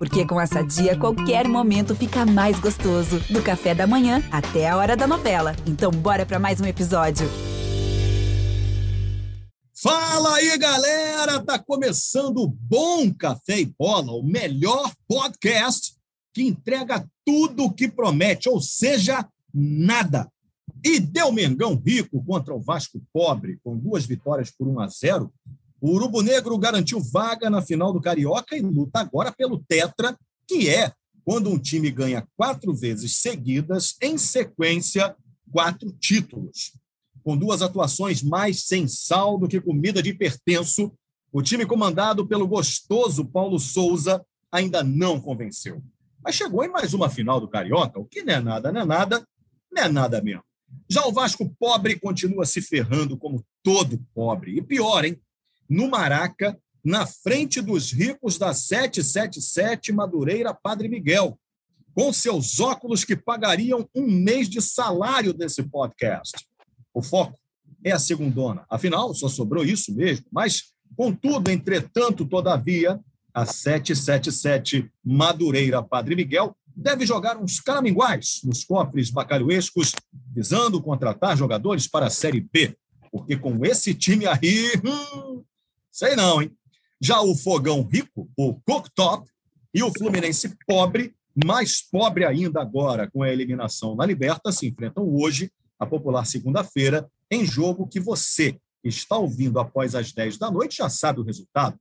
Porque com essa dia, qualquer momento fica mais gostoso. Do café da manhã até a hora da novela. Então, bora para mais um episódio. Fala aí, galera! Tá começando o Bom Café e Bola, o melhor podcast que entrega tudo o que promete, ou seja, nada. E deu Mengão rico contra o Vasco pobre, com duas vitórias por 1 a 0. O Urubu Negro garantiu vaga na final do Carioca e luta agora pelo Tetra, que é quando um time ganha quatro vezes seguidas, em sequência, quatro títulos com duas atuações mais sem sal do que comida de pertenço, o time comandado pelo gostoso Paulo Souza ainda não convenceu. Mas chegou em mais uma final do Carioca, o que não é nada, não é nada, não é nada mesmo. Já o Vasco pobre continua se ferrando como todo pobre. E pior, hein? No Maraca, na frente dos ricos da 777 Madureira Padre Miguel, com seus óculos que pagariam um mês de salário desse podcast. O foco é a segundona. Afinal, só sobrou isso mesmo. Mas, contudo, entretanto, todavia, a 777 Madureira Padre Miguel deve jogar uns caraminguais nos cofres bacalhoescos, visando contratar jogadores para a Série B. Porque com esse time aí, hum, sei não, hein? Já o Fogão Rico, o Cooktop, e o Fluminense Pobre, mais pobre ainda agora com a eliminação na Liberta, se enfrentam hoje a popular segunda-feira, em jogo que você está ouvindo após as 10 da noite já sabe o resultado.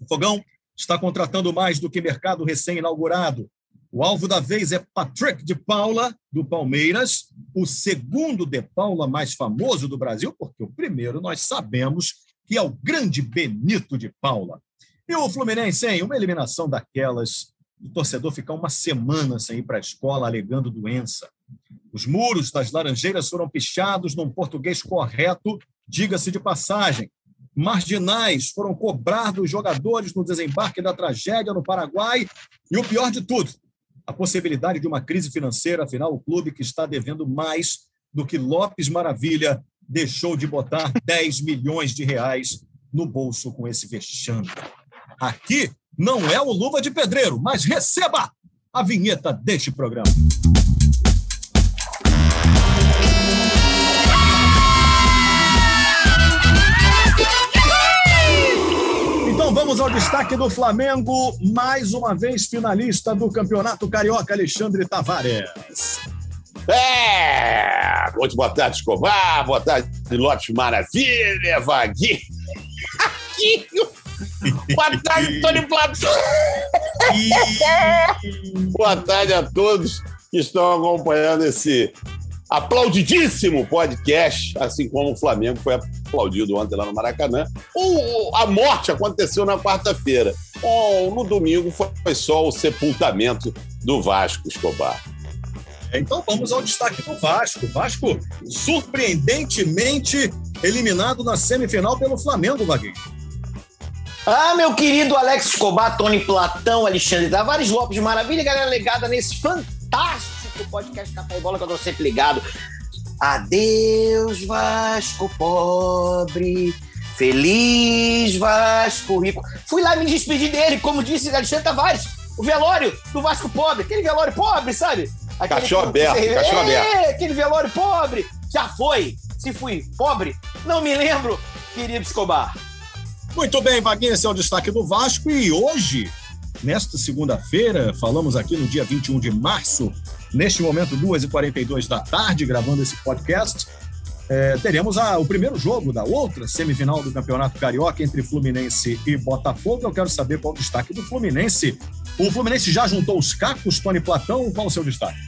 O Fogão está contratando mais do que mercado recém-inaugurado. O alvo da vez é Patrick de Paula, do Palmeiras, o segundo de Paula mais famoso do Brasil, porque o primeiro nós sabemos que é o grande Benito de Paula. E o Fluminense, hein? Uma eliminação daquelas, o torcedor ficar uma semana sem ir para a escola alegando doença. Os muros das Laranjeiras foram pichados num português correto, diga-se de passagem. Marginais foram cobrar dos jogadores no desembarque da tragédia no Paraguai. E o pior de tudo, a possibilidade de uma crise financeira. Afinal, o clube que está devendo mais do que Lopes Maravilha deixou de botar 10 milhões de reais no bolso com esse vexame. Aqui não é o Luva de Pedreiro, mas receba a vinheta deste programa. Então vamos ao destaque do Flamengo, mais uma vez finalista do Campeonato Carioca, Alexandre Tavares. É! Muito boa tarde, Escobar. Boa tarde, Lopes Maravilha, Vaguinho. Boa tarde, Tony Platão. boa tarde a todos que estão acompanhando esse aplaudidíssimo podcast, assim como o Flamengo foi aplaudido ontem lá no Maracanã. O, a morte aconteceu na quarta-feira. no domingo foi só o sepultamento do Vasco, Escobar. Então vamos ao destaque do Vasco. Vasco surpreendentemente eliminado na semifinal pelo Flamengo, Vaguinho. Ah, meu querido Alex Escobar, Tony Platão, Alexandre Tavares Lopes, maravilha, galera ligada nesse fantástico podcast Café e Bola, que eu tô sempre ligado. Adeus, Vasco pobre. Feliz Vasco rico. Fui lá me despedir dele, como disse Alexandre Tavares, o velório do Vasco pobre, aquele velório pobre, sabe? Aquele cachorro aberto, cachorro aberto. É, aquele velório pobre. Já foi. Se fui pobre, não me lembro, querido Escobar. Muito bem, Vaguinha, esse é o destaque do Vasco. E hoje, nesta segunda-feira, falamos aqui no dia 21 de março, Neste momento, 2h42 da tarde, gravando esse podcast, é, teremos a, o primeiro jogo da outra semifinal do Campeonato Carioca entre Fluminense e Botafogo. Eu quero saber qual o destaque do Fluminense. O Fluminense já juntou os cacos, Tony Platão. Qual o seu destaque?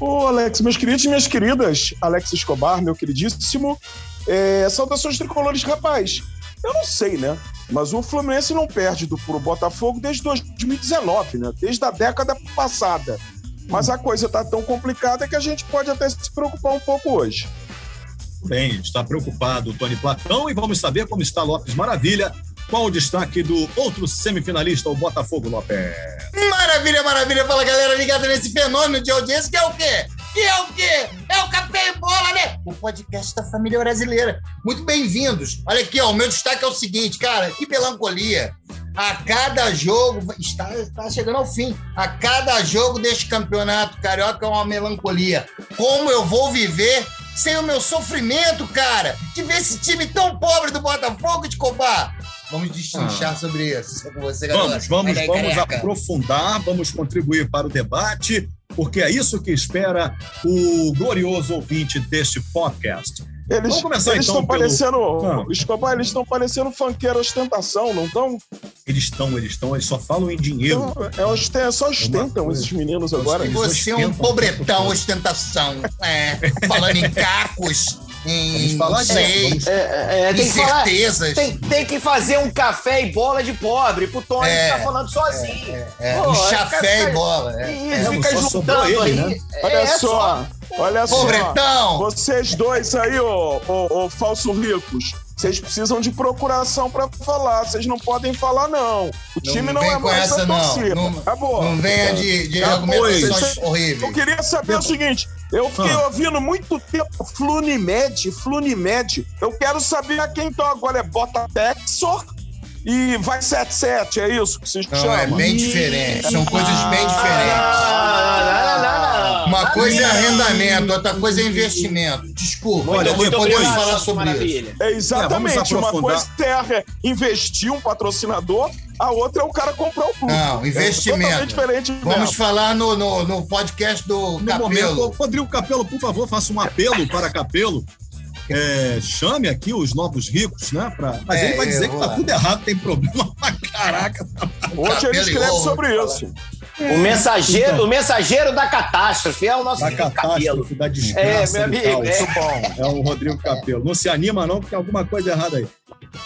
Ô, Alex, meus queridos e minhas queridas, Alex Escobar, meu queridíssimo, é, saudações tricolores, rapaz. Eu não sei, né? Mas o Fluminense não perde do, pro Botafogo desde 2019, né? Desde a década passada. Mas a coisa está tão complicada que a gente pode até se preocupar um pouco hoje. Bem, está preocupado Tony Platão e vamos saber como está Lopes Maravilha. Qual o destaque do outro semifinalista, o Botafogo Lopes? Maravilha, maravilha. Fala, galera, ligada nesse fenômeno de audiência que é o quê? Que é o quê? É o Café e Bola, né? O podcast da família brasileira. Muito bem-vindos. Olha aqui, ó, o meu destaque é o seguinte, cara, que melancolia. A cada jogo, está, está chegando ao fim. A cada jogo deste campeonato carioca é uma melancolia. Como eu vou viver sem o meu sofrimento, cara? De ver esse time tão pobre do Botafogo de Cobar. Vamos destrinchar sobre isso. Com você, galera. Vamos, vamos, daí, vamos careca. aprofundar, vamos contribuir para o debate, porque é isso que espera o glorioso ouvinte deste podcast. Eles Vamos começar, eles então, estão pelo- parecendo. Ah. Escobar, eles estão parecendo funkeiro ostentação, não estão? Eles estão, eles estão, eles só falam em dinheiro. Então, é, só ostentam coisa. esses meninos agora. E Eles você é um ostentam pobretão, ostentação. É, falando em cacos, em Vamos falar disso. É, é, é, em tem, que falar, certezas. tem, tem que fazer um café e bola de pobre pro Tony É, ficar falando sozinho. É, Pô, um chafé e bola. É. Isso, É, fica juntando ele, aí. né? Olha É só, olha só. Pobretão! Vocês dois aí, ô, ô, ô falso ricos, vocês precisam de procuração pra falar. Vocês não podem falar, não. O time não, é mais essa, da não. torcida. Não- Acabou. Não venha de, de Tá, argumentações horríveis. Eu queria saber o seguinte: eu fiquei Ah. ouvindo muito tempo Flunimed, Flunimed. Eu quero saber a quem então agora é Bota Texor e vai 7-7, é isso que se Não, chama? é bem diferente. São coisas bem diferentes. Ah, não, não, não, Uma coisa é arrendamento, outra coisa é investimento. Desculpa, Olha, então muito podemos obrigado, falar sobre isso. Maravilha. É exatamente. É, uma coisa é investir um patrocinador, a outra é o cara comprar o clube. Não, É investimento. totalmente diferente Vamos mesmo. falar no, no, no podcast do No momento, Capelo. Rodrigo Capelo, por favor, faça um apelo para Capelo. É, chame aqui os novos ricos, né? Pra... Mas É, ele vai dizer eu que tá lá. tudo errado, tem problema pra caraca. Hoje ele escreve sobre isso. O mensageiro, Então. o mensageiro da catástrofe é o nosso Da querido cabelo. catástrofe, da É, desgraça, meu do amigo, é. É o Rodrigo Capelo. Não se anima, não, porque tem alguma coisa errada aí.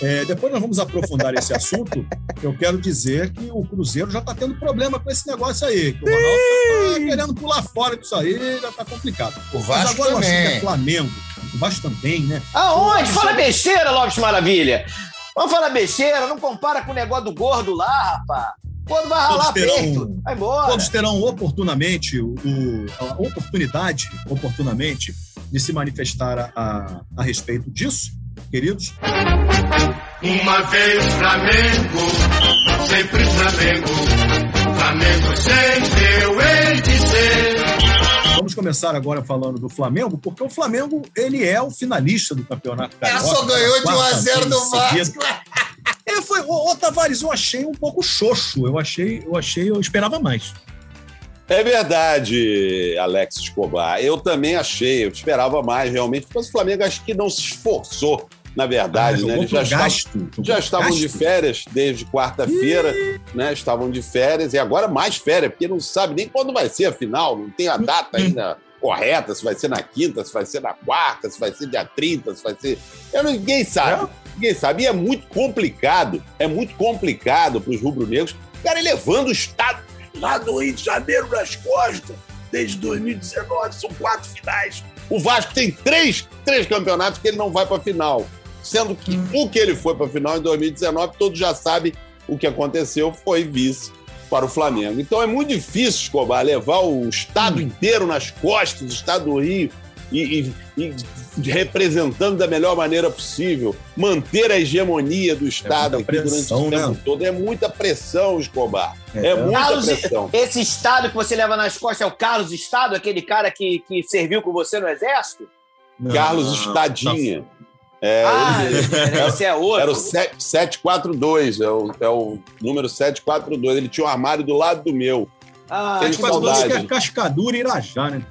É, depois nós vamos aprofundar esse assunto. Eu quero dizer que o Cruzeiro já está tendo problema com esse negócio aí. Que o Ronaldo está querendo pular fora disso aí, já está complicado. O Mas Vasco agora o assunto é também. Flamengo. O Vasco também, né? Aonde? Fala besteira, Lopes Maravilha. Vamos falar besteira, não compara com o negócio do gordo lá, rapaz. O gordo vai ralar terão- peito. Vai embora. Todos terão oportunamente o, a oportunidade, oportunamente, de se manifestar a, a, a respeito disso, queridos. Uma vez Flamengo, sempre Flamengo. Flamengo sempre eu hei de ser. Vamos começar agora falando do Flamengo, porque o Flamengo ele é o finalista do campeonato Ela carioca. só ganhou de 1 a quarta 0 vez do. Vasco. É, foi, ô, ô, Tavares, eu achei um pouco xoxo. Eu achei, eu achei, eu esperava mais. É verdade, Alex Escobar. Eu também achei, eu esperava mais realmente, mas o Flamengo acho que não se esforçou, na verdade, Ah, né? Eles já estavam, gasto. jogou já estavam de férias desde quarta-feira, né? Estavam de férias e agora mais férias, porque não sabe nem quando vai ser a final, não tem a data ainda correta, se vai ser na quinta, se vai ser na quarta, se vai ser dia 30, se vai ser. Eu, não- ninguém sabe. Ninguém sabe. E é muito complicado, é muito complicado para os rubro-negros ficarem levando o Estado lá do Rio de Janeiro nas costas desde 2019, são quatro finais. O Vasco tem três, três campeonatos que ele não vai para a final. Sendo que o que ele foi para a final em 2019, todos já sabem o que aconteceu, foi vice para o Flamengo. Então é muito difícil, Escobar, levar o Estado inteiro nas costas do Estado do Rio e, e- e representando da melhor maneira possível, manter a hegemonia do Estado muita aqui durante pressão, o tempo né? todo. É muita pressão, Escobar. É, É. muita Carlos, pressão. esse estado que você leva nas costas é o Carlos Estado, aquele cara que, que serviu com você no exército? Não, Carlos não, Estadinha. É, ah, ele- esse é outro. Era o 7- 742, é o, é o número 742. Ele tinha um armário do lado do meu. Ah, Tem que Quase dois saudade. que é Cascadura e Irajá, né?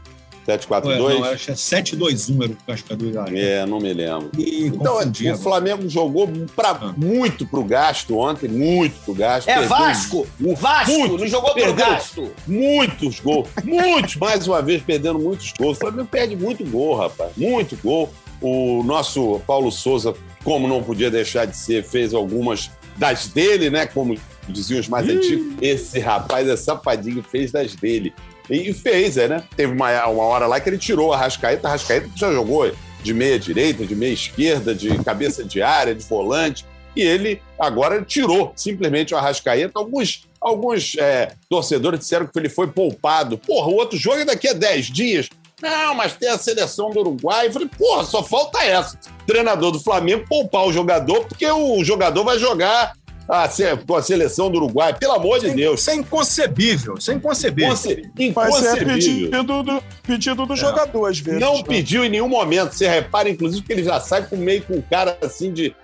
Ué, 742? não, acho que é 721 era o Cascadura e Irajá. É, não me lembro. E Então, confundi o agora. Flamengo jogou pra, Ah. muito pro gasto ontem, muito pro gasto. É Perdeu Vasco! Vasco! muito. Não jogou pro gasto! Muitos gols. Muitos, mais uma vez, perdendo muitos gols. O Flamengo perde muito gol, rapaz. Muito gol. O nosso Paulo Souza, como não podia deixar de ser, fez algumas das dele, né? Como diziam os mais antigos. Esse rapaz é safadinho, fez das dele. E fez, é, né? Teve uma, uma hora lá que ele tirou a Rascaeta. A Rascaeta já jogou de meia direita, de meia esquerda, de cabeça de área, de volante. E ele agora tirou simplesmente o Arrascaeta. Alguns, alguns é, torcedores disseram que ele foi poupado. Porra, o outro jogo é daqui a 10 dias. Não, mas tem a seleção do Uruguai. Eu falei, porra, só falta essa. Treinador do Flamengo poupar o jogador, porque o jogador vai jogar a, a seleção do Uruguai. Pelo amor de Deus. Isso é inconcebível. Isso é inconcebível. Inconce- Mas é Inconcebível. pedido do, pedido do jogador, às vezes. Não né? pediu em nenhum momento. Você repara, inclusive, que ele já sai com meio com cara assim de.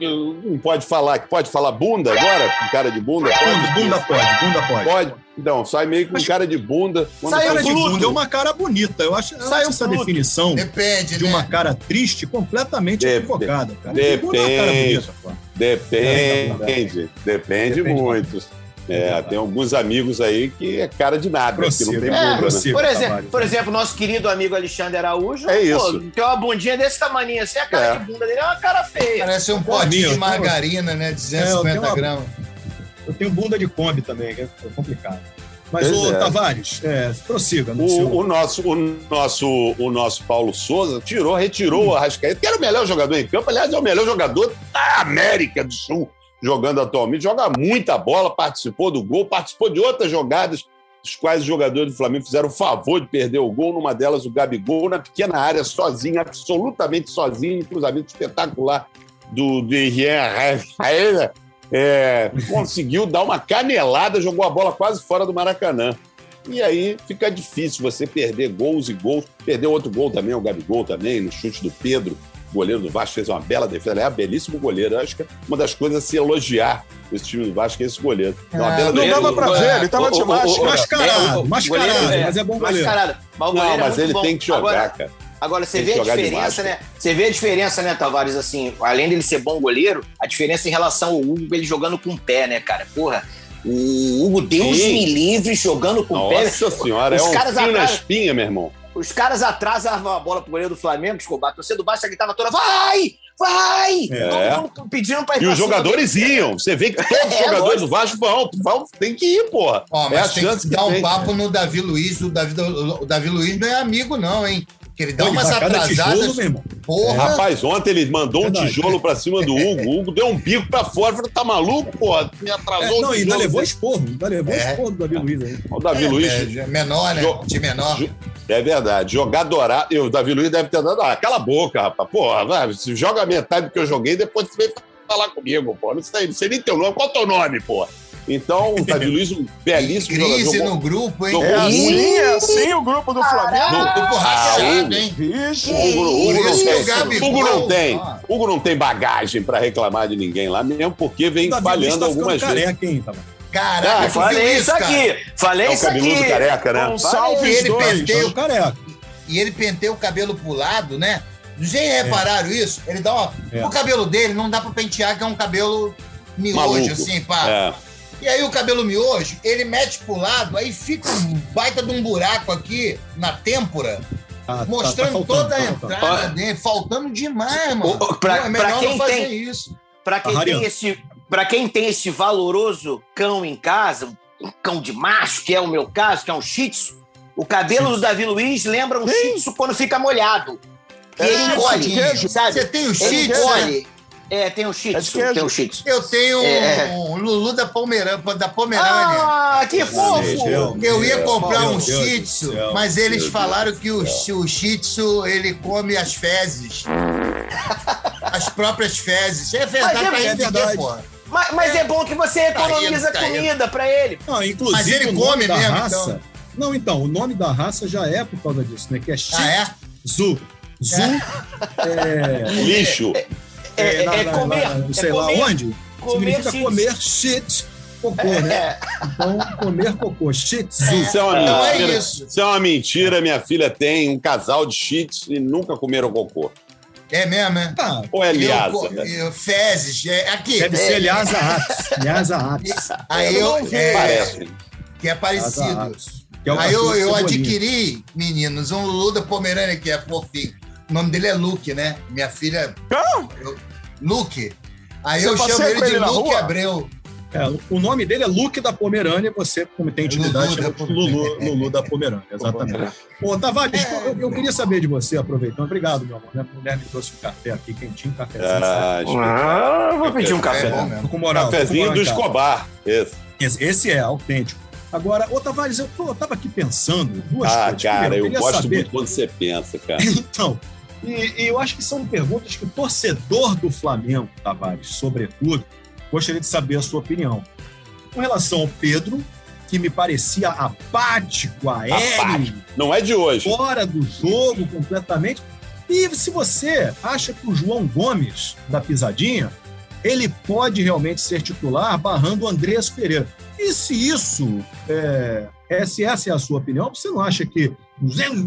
Não pode falar, pode falar bunda agora? Com cara de bunda? Bunda, bunda pode, bunda pode. Pode. Não, sai meio com Mas- cara de bunda. Faz de bunda é uma cara bonita. Eu acho, eu Saiu acho essa Pluto. definição Depende, de né? uma cara triste completamente Dep- equivocada, cara. Bunda é uma cara Depende. bonita, pô. Depende, depende Depende muito. É, tem alguns amigos aí que é cara de nada, que não tem É, bunda, né? Por exemplo, por né? exemplo, nosso querido amigo Alexandre Araújo, É pô, isso. tem uma bundinha desse tamanho assim, a cara É. de bunda dele é uma cara feia. Parece um Pô, potinho de margarina, né? É, eu 250 tenho uma- gramas. Eu tenho bunda de Kombi também, que é complicado. Mas, Pois ô, é. Tavares, é, prossiga. O, o nosso, o, nosso, o nosso Paulo Souza tirou, retirou o Arrascaeta, que era o melhor jogador em campo. Aliás, é o melhor jogador da América do Sul, jogando atualmente. Joga muita bola, participou do gol, participou de outras jogadas, dos quais os jogadores do Flamengo fizeram o favor de perder o gol. Numa delas, o Gabigol, na pequena área, sozinho, absolutamente sozinho, um cruzamento espetacular do, do Henrique. É, conseguiu dar uma canelada, jogou a bola quase fora do Maracanã. E aí fica difícil você perder gols e gols. Perdeu outro gol também, o Gabigol também, no chute do Pedro. O goleiro do Vasco fez uma bela defesa. Ele é um belíssimo goleiro. Eu acho que é uma das coisas a se elogiar esse time do Vasco é esse goleiro. É uma bela Não defesa. dava pra ver, ele tava de O- o- o- máscara. Mascarado, É, mascarado, é- mas é bom goleiro. Mascarado. Mas o Não, goleiro é mas muito ele bom. tem que jogar, Agora, cara. Agora, você Tem vê a diferença, né? Você vê a diferença, né, Tavares, assim, além dele ser bom goleiro, a diferença em relação ao Hugo, ele jogando com o pé, né, cara? Porra, o Hugo, Deus Sim. me livre, jogando com o pé. Nossa senhora, Os é um caras fio na atrás- espinha, meu irmão. Os caras atrasavam a bola pro goleiro do Flamengo, Escobar. A torcida do Vasco gritava toda, vai, vai! É. Todo mundo pedindo pra ir E pra os jogadores dele. iam. Você vê que todos os É, jogadores lógico. do Vasco vão, vão. Tem que ir, porra. Ó, É a mas tem chance que que dar um tem. papo no Davi Luiz. O Davi, o Davi Luiz não é amigo, não, hein? Que ele dá ele umas tijolo, atrasadas. meu irmão. Porra! Rapaz, ontem ele mandou um tijolo pra cima do Hugo. O Hugo deu um bico pra fora. Falei, tá maluco, porra? Me É, atrasou não, o ainda tijolo. levou esporro. Ainda levou É. esporro do Davi Luiz aí. O Davi É, Luiz. é, menor, né? Jo- Time menor. Jo- É verdade. Jogar dourado. Eu, o Davi Luiz deve ter dado. Ah, cala a boca, rapaz. Porra, vai, se joga a metade do que eu joguei, depois você vem falar comigo, pô. Não sei, não sei nem teu nome. Qual é o teu nome, pô? Então, o Davi Luiz, um belíssimo Crise jogador. no grupo, hein? Jogou É assim, é assim o grupo do Flamengo. Grupo Ah, rachado, Hugo. hein? Vixe. Hugo, não tem. o Gabigol- Hugo não tem. Hugo não tem bagagem pra reclamar de ninguém lá, mesmo porque vem O Davi falhando tá algumas vezes. careca, hein, Tavares? Caraca, Ah, falei isso cara? aqui. Falei É o isso aqui. cabeludo careca, né? Gonçalves Ele 2. penteia Ficando careca. E ele penteia o cabelo pro lado, né? Vocês repararam isso? Ele dá uma... É. O cabelo dele não dá pra pentear, que é um cabelo miojo, Maluco. assim, pá. É. E aí o cabelo miojo, ele mete pro lado, aí fica um baita de um buraco aqui na têmpora, Tá- tá- mostrando tá faltando, toda a tá faltando. entrada dele, faltando demais, mano. Ô, pra- Pô, é melhor pra quem não fazer tem- isso. Pra quem, Tá tem esse, pra quem tem esse valoroso cão em casa, um cão de macho, que é o meu caso, que é um shih tzu, o cabelo do Davi Luiz lembra um shih tzu quando fica molhado. E É ele de queijo? sabe? Você tem o Ele shih tzu, né? encolhe. É, tem um shih É tzu, tem um shih tzu. Eu tenho É. um Lulu da, Pomerânia, da Pomerânia. Ah, que Deus. fofo! Eu ia comprar um Deus do shih tzu, mas eles Meu falaram que o, o shih tzu, ele come as fezes. As próprias fezes. É verdade, Mas é- pra é ele verdade. porra? Mas, mas é bom que você Tá economiza indo, tá indo. comida pra ele. Não, inclusive Mas ele come mesmo, raça. então. Não, então, o nome da raça já é por causa disso, né? Que é Shih Ah, é? Tzu. Zu é, Lixo. É, na- é na- comer. na- é sei lá comer, onde. comer significa shih comer shit cocô, né? É. Então, comer cocô. Shih tzu. Isso é uma Não é mentira. isso. Isso é uma mentira. Minha filha tem um casal de cheats e nunca comeram cocô. É mesmo, né? Ah, Ou é co- eu- fezes. é, aqui. deve é, ser Lhasa Apis. Lhasa Apis. Aí Eu é, Parece. que é Lhasa parecido. Que é Aí eu, eu adquiri, meninos, um Lulu da Pomerânia que é fofinho. O nome dele é Luke, né? Minha filha. Eu- Luke. Aí Você eu chamo ele de ele Luke rua? Abreu. É, o nome dele é Luke da Pomerânia, você, como tem intimidade, Lulu. Lulu, Lulu da Pomerânia, exatamente. Ô, Tavares, eu, eu queria saber de você, aproveitando. Obrigado, meu amor. Minha mulher me trouxe um café aqui, quentinho, cafezinho. Ah, Ah, vou pedir um É café. Tô com moral. tô com Cafezinho moral do. Escobar. Esse. Esse, esse é autêntico. Agora, ô Tavares, eu, tô- eu tava aqui pensando duas Ah, coisas. cara, Primeiro, eu queria gosto saber- muito quando você pensa, cara. Então, e, e eu acho que são perguntas que o torcedor do Flamengo, Tavares, sobretudo, gostaria de saber a sua opinião. Com relação ao Pedro, que me parecia apático, aéreo, Apático. Não é de hoje. fora do jogo completamente. E se você acha que o João Gomes, da Pisadinha, ele pode realmente ser titular barrando o Andreas Pereira. E se isso, é, é- se essa é a sua opinião, você não acha que 200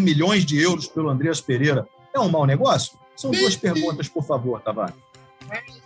milhões de euros pelo Andreas Pereira é um mau negócio? São duas perguntas, por favor, Tavares.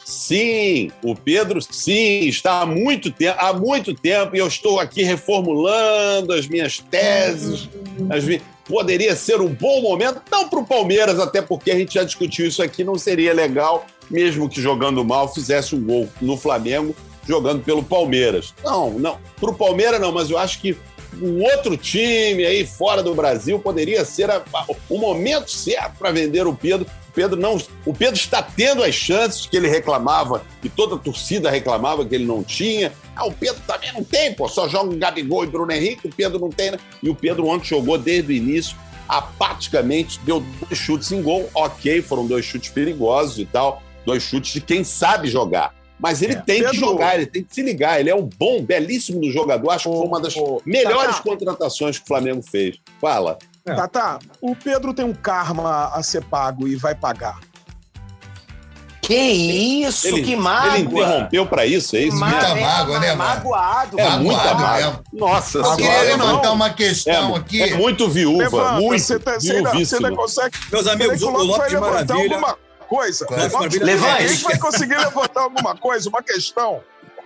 Sim, o Pedro, sim, está há muito tempo, há muito tempo, e eu estou aqui reformulando as minhas teses. as mi- Poderia ser um bom momento, não para o Palmeiras, até porque a gente já discutiu isso aqui, não seria legal, mesmo que jogando mal, fizesse um gol no Flamengo, jogando pelo Palmeiras. Não, não, para o Palmeiras não, mas eu acho que um outro time aí fora do Brasil poderia ser a- a- o momento certo para vender o Pedro. O Pedro não, o Pedro está tendo as chances que ele reclamava e toda a torcida reclamava que ele não tinha. Ah, o Pedro também não tem, pô, só joga o Gabigol e Bruno Henrique, o Pedro não tem, né? E o Pedro ontem jogou desde o início, apaticamente, deu dois chutes em gol, ok, foram dois chutes perigosos e tal, dois chutes de quem sabe jogar. Mas ele É. tem que Pedro- jogar, ele tem que se ligar. Ele é um bom, belíssimo do jogador. Acho que foi uma das Ô, melhores contratações que o Flamengo fez. Fala. É. Tá, tá. O Pedro tem um karma a ser pago e vai pagar. Que isso, Ele, que ele mágoa. interrompeu pra isso, é isso Ma- mesmo? Muita mágoa, né, mano? Magoado. É Magoado muita mesmo. mágoa. Nossa Eu queria senhora. levantar não. uma questão aqui. É, é muito viúva, Levanta, muito você, tá, você, ainda, você ainda consegue. Meus amigos, que o o Lopes levantar Maravilha. alguma coisa. Maravilha. a gente vai conseguir levantar alguma coisa, uma questão.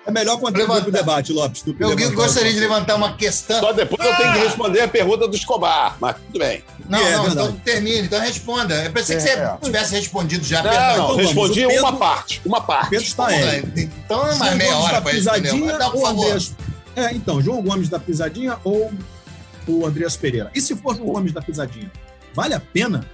É melhor contribuir para o debate, Lopes. que Eu levantar gostaria de levantar uma questão. Só depois eu tenho que responder a pergunta do Escobar, mas tudo bem. Não, É, não, verdade. então termine, então responda. Eu pensei que É. você tivesse respondido já. Não, não, então respondi Pedro- uma parte. Uma O parte. Pedro está aéreo. Então é mais João meia Gomes hora da para responder. pisadinha Dá, por ou favor. É, então, João Gomes da pisadinha ou o Andreas Pereira? E se for João Gomes da pisadinha, vale a pena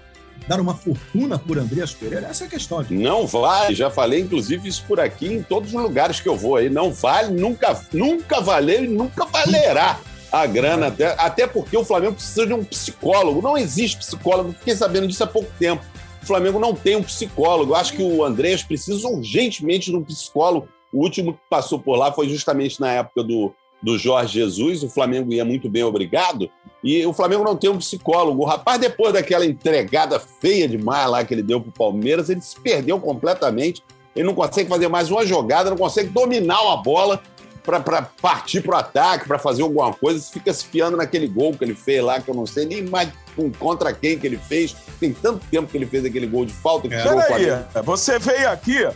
dar uma fortuna por Andreas Pereira? Essa é a questão aqui. Não vale, já falei inclusive isso por aqui em todos os lugares que eu vou aí. Não vale, nunca, nunca valeu e nunca valerá a grana. Até, até porque o Flamengo precisa de um psicólogo. Não existe psicólogo, fiquei sabendo disso há pouco tempo. O Flamengo não tem um psicólogo. Eu acho que o Andrés precisa urgentemente de um psicólogo. O último que passou por lá foi justamente na época do, do Jorge Jesus. O Flamengo ia muito bem, obrigado. E o Flamengo não tem um psicólogo. O rapaz, depois daquela entregada feia demais lá que ele deu pro Palmeiras, ele se perdeu completamente. Ele não consegue fazer mais uma jogada, não consegue dominar uma bola para partir pro ataque, para fazer alguma coisa. Você fica se fiando naquele gol que ele fez lá, que eu não sei nem mais com- contra quem que ele fez. Tem tanto tempo que ele fez aquele gol de falta que É. Peraí, você veio aqui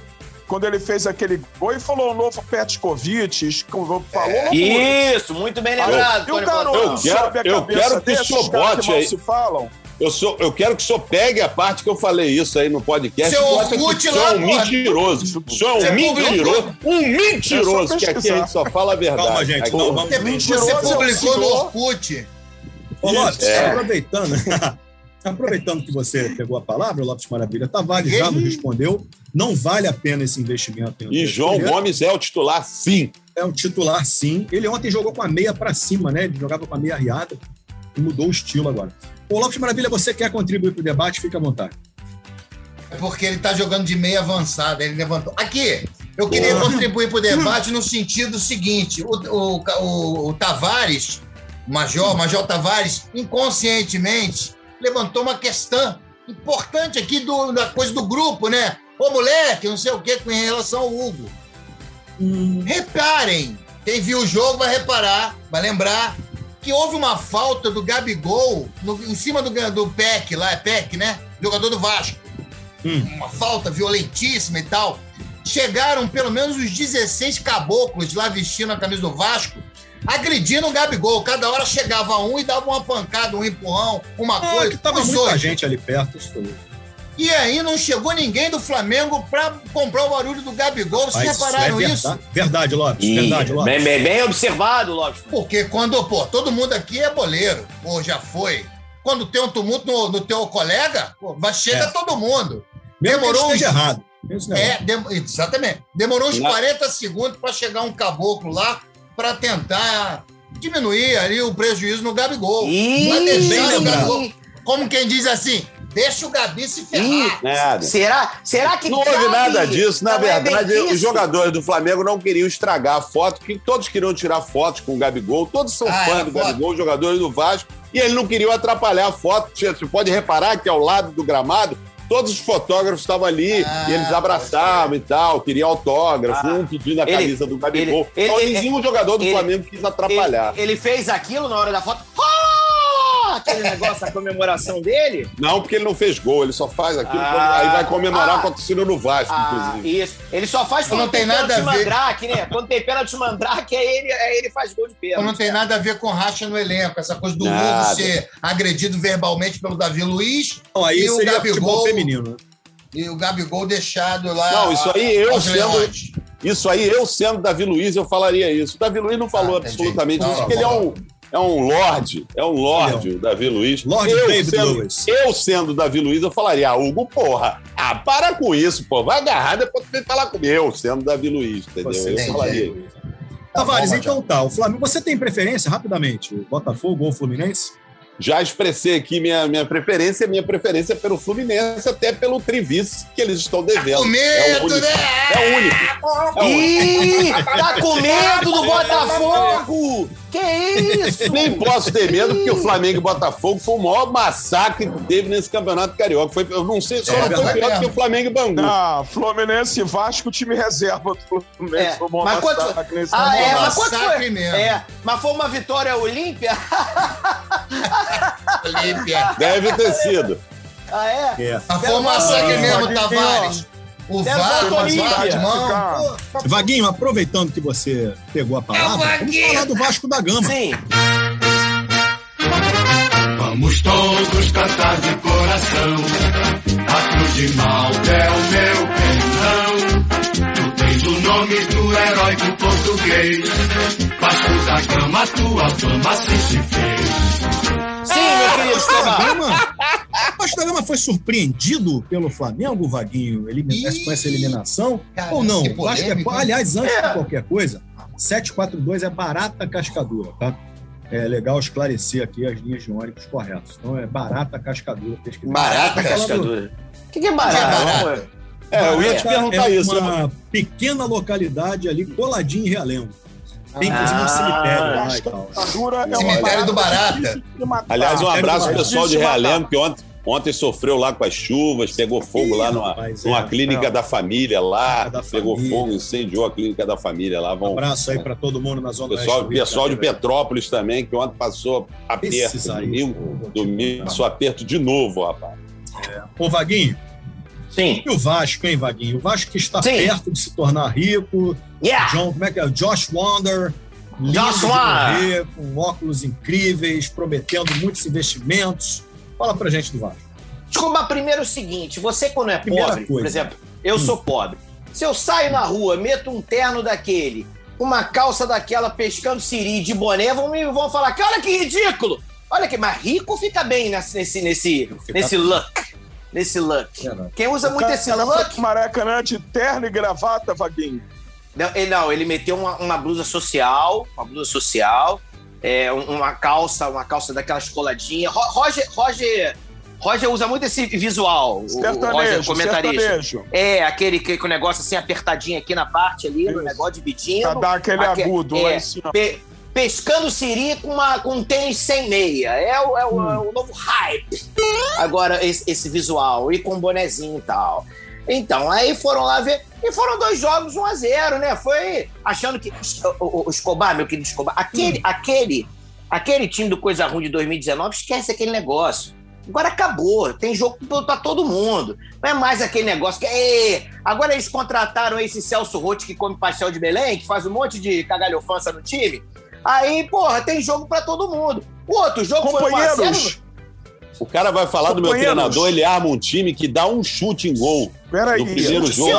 quando ele fez aquele gol e falou o novo Petkovic, falou loucura. Isso, muito bem lembrado. E o garoto Eu sobe a eu cabeça quero que o desses senhor caras bote mal aí. se falam. Eu, sou, eu quero que o senhor pegue a parte que eu falei isso aí no podcast. Seu que Orkut o senhor lá, é um mentiroso. O senhor é um Você mentiroso. Um É mentiroso, que aqui a gente só fala a verdade. Calma, gente, Aqui- calma. Você, Mentiroso você é o publicou no. Orkut. Ô, Lopes, É. aproveitando, aproveitando que você pegou a palavra, Lopes Maravilha, Tavares já nos respondeu. Não vale a pena esse investimento. em E João Pereira. Gomes é o titular, sim. É um titular, sim. Ele ontem jogou com a meia para cima, né? Ele jogava com a meia riada e mudou o estilo agora. Ô, Lopes Maravilha, você quer contribuir para o debate? Fique à vontade. É porque ele tá jogando de meia avançada. Ele levantou. Aqui, eu queria contribuir para o debate no sentido seguinte: o, o, o, o Tavares, o Major, o Major Tavares, inconscientemente levantou uma questão importante aqui do, da coisa do grupo, né? Ô moleque, não sei o que, com relação ao Hugo. Reparem, quem viu o jogo vai reparar, vai lembrar que houve uma falta do Gabigol no- em cima do, do Peck, lá é Peck, né? Jogador do Vasco. Hum. Uma falta violentíssima e tal. Chegaram pelo menos os 16 caboclos lá vestindo a camisa do Vasco, agredindo o Gabigol. Cada hora chegava um e dava uma pancada, um empurrão, uma Ah, coisa. que tava muita dois. gente ali perto. Isso foi. E aí não chegou ninguém do Flamengo pra comprar o barulho do Gabigol. Vocês Mas repararam é isso? verdade, verdade, Lopes. Ih, Verdade, Lopes. bem, bem, bem observado, Lopes. Porque quando, pô, todo mundo aqui é boleiro, ou já foi. Quando tem um tumulto no, no teu colega, pô, vai, chega É. todo mundo. Mesmo demorou que esteja uns- errado. Esse negócio. É, dem- exatamente. Demorou uns Na- 40 segundos para chegar um caboclo lá para tentar diminuir ali o prejuízo no Gabigol. Ih, Vai deixar o lembrado. Gabigol. Como quem diz assim, Deixa o Gabi se ferrar. Nada. Será, será que Não houve Gabi nada disso. Na é bem verdade, os jogadores do Flamengo não queriam estragar a foto, que todos queriam tirar fotos com o Gabigol. Todos são Ah, fãs é, do foto. Gabigol, os jogadores do Vasco. E eles não queriam atrapalhar a foto. Você pode reparar que ao lado do gramado, todos os fotógrafos estavam ali Ah, e eles abraçavam e tal, queriam autógrafo, Ah. um pedindo a Ele- camisa do Gabigol. ele- então, ele- nenhum jogador do Flamengo quis atrapalhar. Ele, ele fez aquilo na hora da foto. Aquele negócio, a comemoração dele. Não, porque ele não fez gol, ele só faz aquilo, Ah. quando- aí vai comemorar Ah. com a torcida no Vasco, Ah, inclusive. isso. Ele só faz quando Não tem tem nada pênalti a ver. mandrake, né? Quando tem pênalti mandrake, aí ele, aí ele faz gol de pênalti. não tem nada a ver com racha no elenco. Essa coisa do Nada. Hugo ser agredido verbalmente pelo Davi Luiz Então, aí E o Gabigol? futebol feminino. né? e o Gabigol deixado lá. Não, isso aí eu aos sendo- leões. Isso aí, eu sendo Davi Luiz, eu falaria isso. O Davi Luiz não falou Ah, absolutamente Não, isso, porque ele é um, é um lorde, é um lorde, o Davi Luiz. Lorde eu David sendo, Lewis. Eu sendo Davi Luiz, eu falaria, ah, Hugo, porra, ah, para com isso, pô, vai agarrar, depois tu vem falar comigo. Eu sendo Davi Luiz, entendeu? Você eu entendi. falaria. Tavares, então tá. O Flamengo, você tem preferência, rapidamente? O Botafogo ou o Fluminense? Já expressei aqui minha, minha preferência, minha preferência é pelo Fluminense, até pelo Trivice que eles estão devendo. Com é o medo, único. né? É o único. É o único. Ih, tá com medo do Botafogo! Que isso? Nem posso ter medo, porque o Flamengo e Botafogo foi o maior massacre que teve nesse campeonato carioca. Foi, eu não sei, só É, não foi pior do que o Flamengo e Bangu. Ah, Fluminense e Vasco, time reserva do Fluminense. É, Foi um bom mas quanto- massacre nesse Ah, é, campeonato. mas quanto foi? mesmo. É, mas foi uma vitória olímpia? Olímpia. Deve ter sido. Ah, é? É. Mas foi um massacre mesmo, Tavares. O VAR, de mão. Pô, Vaguinho, aproveitando que você pegou a palavra, vamos Vaguinho! falar do Vasco da Gama. Sim. Vamos todos cantar de coração. A cruz de Malta é o meu pensão. Tu tens o nome do heróico português. Vasco da Gama, tua fama assim se fez. Sim, meu querido Vasco da Escobar. Gama, o Vasco da Gama foi surpreendido pelo Flamengo, Vaguinho, elimin- Ih, com essa eliminação? cara, ou não? que O Vasco é, aliás, antes É. de qualquer coisa, 742 é barata cascadura, tá? É legal esclarecer aqui as linhas de ônibus corretas. Então é barata cascadura. Barata Tá cascadura. O que, que é Que é barata? barata? É, eu ia te Barata perguntar é isso. uma pequena localidade ali, coladinha em Realengo. Tem inclusive um Ah, cemitério lá e tal. Cascadura é uma Cemitério do Barata. Aliás, um abraço É pro pessoal de. Realengo, que ontem, ontem sofreu lá com as chuvas, pegou fogo lá numa, Rapaz, numa é. clínica é. da família lá, Da pegou família. fogo, incendiou a clínica da família lá. Um Vão, abraço aí para todo mundo na zona pessoal, oeste do Rio pessoal de. Petrópolis também, que ontem passou aperto. Aí. Domingo, domingo passou aperto de novo, rapaz. Ô, Vaguinho, Sim. e o Vasco, hein, Vaguinho? O Vasco que está Sim. perto de se tornar rico. Yeah! John, como é que é? Josh Wander. Josh de Wander. com óculos incríveis, prometendo muitos investimentos. Fala pra gente do Vasco. Escobar, primeiro é o seguinte: você, quando é Primeira pobre, por coisa. exemplo, eu Hum. sou pobre. Se eu saio na rua, meto um terno daquele, uma calça daquela, pescando siri de boné, vão me vão falar que olha que ridículo! Olha que, mas rico fica bem nesse, nesse, nesse, nesse look. Nesse look. É, né? Quem usa O muito cara esse look. Maracanã de terno e gravata, Vaguinho. Não, ele, não, ele meteu uma, uma blusa social, uma blusa social, é, um- uma calça, uma calça daquelas coladinhas. Ro- Roger, Roger, Roger usa muito esse visual, o- o Roger, Sertanejo, comentarista. sertanejo. É, aquele que, com o negócio assim apertadinho aqui na parte ali, no Isso. negócio dividinho. Pra dar aquele Aque- agudo é, cima. Pe- pescando siri com, uma, com um tênis sem meia. É o, é o- é o novo hype. Agora, esse, esse visual, e com um bonezinho e tal. Então, aí foram lá ver. E foram dois jogos 1 a 0 né? Foi achando que. O, o- Escobar, meu querido Escobar, aquele, aquele, aquele time do Coisa Ruim de 2019, esquece aquele negócio. Agora acabou, tem jogo pra todo mundo. Não é mais aquele negócio que. "Ê, agora eles contrataram esse Celso Rotti que come pastel de Belém, que faz um monte de cagalhofança no time. Aí, porra, tem jogo pra todo mundo. O outro jogo foi 1 a 0 Companheiros, O cara vai falar do meu treinador, ele arma um time que dá um chute em gol. peraí. No primeiro jogo.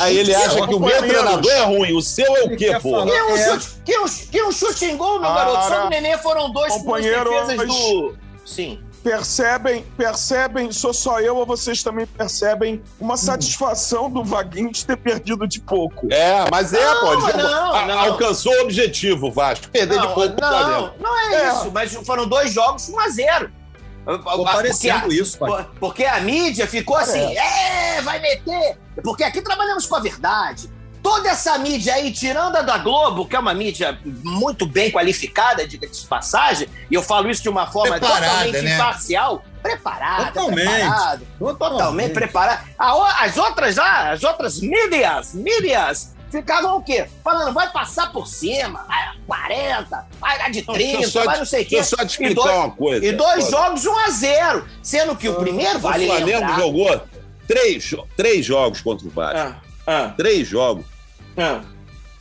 Aí ele acha que o meu treinador é ruim, o seu é o quê, pô? falar- Que um, É. chute, que, um, que um chute em gol, meu Para. garoto. Só do Nenê foram dois defesas do. Sim. Percebem, percebem, sou só eu ou vocês também percebem uma satisfação do Vaguinho de ter perdido de pouco. É, mas é, Não, jogou- não, a- não. Alcançou o objetivo, Vasco. Perder de pouco não, não é, É. isso. Mas foram dois jogos 1 a 0 Ficou Porque parecendo a- isso, pai. por- Porque a mídia ficou assim, é, vai meter. Porque aqui trabalhamos com a verdade. Toda essa mídia aí, tirando a da Globo, que é uma mídia muito bem qualificada, diga-se de passagem, e eu falo isso de uma forma Preparada, totalmente né? imparcial, preparada, Totalmente. preparada, totalmente preparada. A o- As outras lá, as outras mídias, mídias, ficavam o quê? Falando, vai passar por cima, vai a 40, vai dar de 30, Deixa eu só vai não sei o quê. Deixa eu só te explicar dois- uma coisa. E dois Olha, jogos 1 a 0 sendo que o primeiro O vale Flamengo lembrar... jogou três, três jogos contra o Vasco. Ah, ah, Três jogos. ah.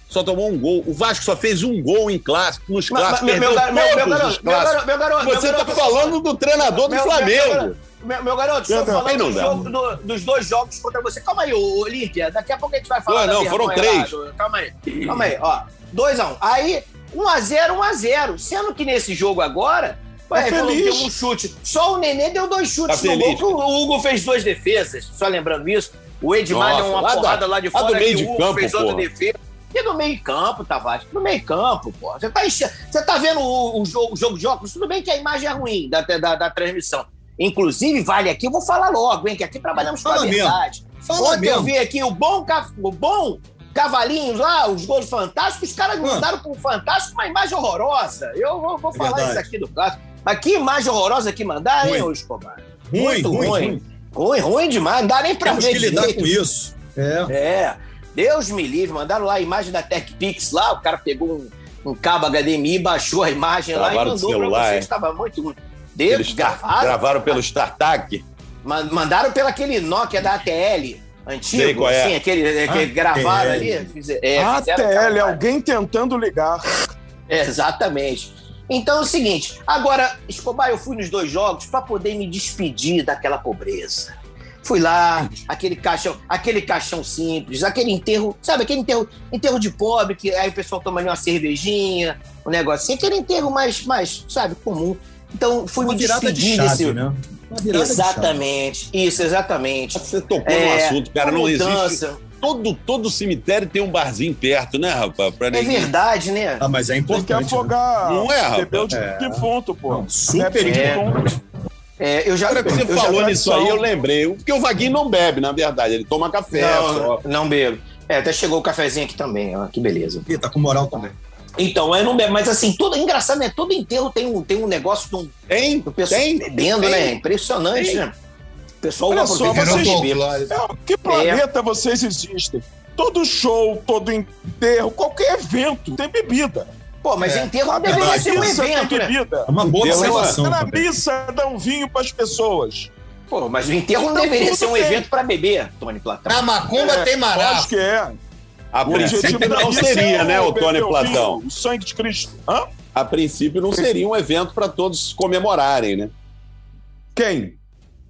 Só tomou um gol. O Vasco só fez um gol em clássico. Nos clássicos, mas- meu, meu, meu garoto, meu garoto, meu garoto, Você tá garoto, falando do treinador do meu- meu- Flamengo. Meu, meu garoto, estou Não, falando não do jogo- do- dos dois jogos contra você. Calma aí, Olímpia. Daqui a pouco a gente vai falar. Não, da não, foram três. lá do- Calma aí. Calma aí, ó. 2x1. Aí, 1x0, 1x0. Sendo que nesse jogo agora. Ué, Tá que feliz. deu um chute. Só o Nenê deu dois chutes Tá no gol. feliz. O Hugo fez duas defesas. Só lembrando isso. O Edmar Nossa, deu uma lá da- porrada lá de lá do fora meio de o Hugo campo, fez outra porra. defesa. E no meio campo, Tavares? No meio campo, pô. Você tá, enche... Você tá vendo o, o jogo, o jogo de óculos? Tudo bem que a imagem é ruim da, da, da transmissão. Inclusive, vale aqui, eu vou falar logo, hein? Que aqui trabalhamos com a Fala mesmo. verdade. Fala Ontem eu mesmo. vi aqui o bom, o bom Cavalinhos lá, os gols fantásticos, os caras Ah. mandaram pro Fantástico uma imagem horrorosa. Eu vou, vou É falar verdade. isso aqui do clássico. Mas que imagem horrorosa que mandaram, hein, Ruim. Escobar? Ruim, Muito ruim, ruim. ruim. Ruim, demais. Não dá nem pra Temos ver que lidar direito. com isso. É. É, Deus me livre, mandaram lá a imagem da TechPix lá, o cara pegou um, um cabo HDMI, baixou a imagem lá e do mandou celular, pra vocês, estava muito ruim. Eles gravaram, gravaram pelo StarTAC. ma- mandaram pelo aquele Nokia da ATL, antigo, Sei qual é. assim, aquele, aquele gravaram ATL. ali. é, ATL, alguém tentando ligar. Exatamente. Então é o seguinte, agora, Escobar, eu fui nos dois jogos para poder me despedir daquela pobreza. Fui lá, aquele caixão, aquele caixão simples, aquele enterro, sabe, aquele enterro, enterro de pobre, que aí o pessoal toma ali uma cervejinha, um negocinho, aquele enterro mais, mais, sabe, comum. Então, fui Uma me virada de desse. né? Virada de. Exatamente, isso, exatamente. Você tocou É, no assunto, cara. Não existe. Todo, todo cemitério tem um barzinho perto, né, rapaz? Pra É verdade, né? Ah, mas é Tem que importante. né? afogar. Não é, rapaz? Beber o de É. defunto, pô. Não, super É. defunto. É, eu já, Cara, que você eu já- falou nisso aí, eu lembrei. Porque o Vaguinho não bebe, na verdade. Ele toma café Não, só. não bebo. É, até chegou o cafezinho aqui também, ó, que beleza. Ih, tá com moral também. Então, eu não bebo, mas assim, tudo engraçado, né? Todo enterro tem um, tem um negócio do, Tem? do pessoal Tem? bebendo, Tem. né? Impressionante, Tem. né? O pessoal Olha só, vocês- folclore. É, que planeta vocês existem? Todo show, todo enterro, qualquer evento tem bebida. Pô, mas É. enterro não deveria ser um evento, tem né? bebida. É uma boa observação. Na missa dá um vinho para as pessoas. Pô, mas o enterro não deveria ser um evento pra beber, Tony Platão. Na macumba É, tem Acho marafo. que é. A O princípio não seria, é né, o beber Tony o Platão? O sangue de Cristo. Hã? A princípio não seria um evento para todos comemorarem, né? Quem?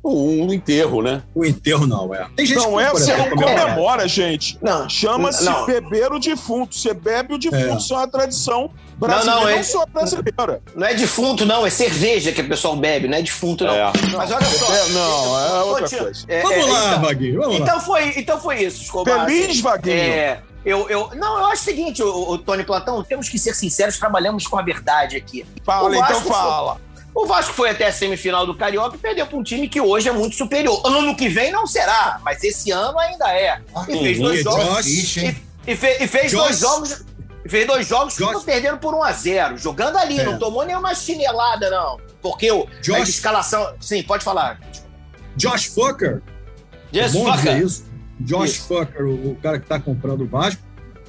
Um enterro, né? O enterro não, é. Tem gente Não que é, você não comemora. gente. Não, Chama-se não. beber o defunto. Você bebe o defunto. É. Isso é uma tradição brasileira. Não, Não, não, é- só brasileira. Não é defunto, não, é cerveja que o pessoal bebe, não é defunto, não. É. Mas olha só. É, não, é outra coisa. É, Vamos é, lá, então- Vaguinho, vamos lá. Então foi, então foi isso, Escobar. Feliz, Vaguinho. É, eu, eu, não, eu acho o seguinte, o, Tony Platão, temos que ser sinceros, trabalhamos com a verdade aqui. Fala, o então Vasco fala. O Vasco foi até a semifinal do Carioca e perdeu para um time que hoje é muito superior. Ano que vem não será, mas esse ano ainda é. E fez dois jogos. Josh. E, e fe- e fez Josh. dois jogos. e Fez dois jogos que Josh. não perderam por 1 a 0 Jogando ali, É. não tomou nenhuma chinelada, não. Porque o, a Josh, escalação. Sim, pode falar. Josh Fucker, Yes, dizer fucker. isso. Josh Isso. Fucker, o, o cara que está comprando o Vasco,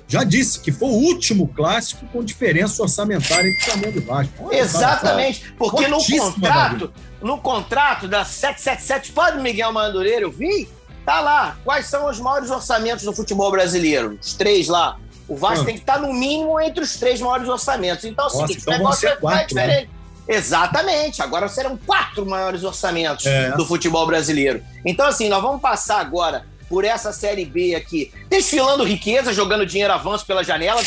já disse que foi o último clássico com diferença orçamentária entre Flamengo e Vasco. Olha, Exatamente, porque no contrato, no contrato da 777, pode Miguel Madureira, eu vi, tá lá, quais são os maiores orçamentos do futebol brasileiro? Os três lá. O Vasco Ah. tem que estar no mínimo entre os três maiores orçamentos. Então é o Nossa, seguinte, então o negócio vai ficar quatro, né? diferente. Exatamente, agora serão quatro maiores orçamentos É. do futebol brasileiro. Então, assim, nós vamos passar agora por essa Série B aqui, desfilando riqueza, jogando dinheiro avanço pela janela,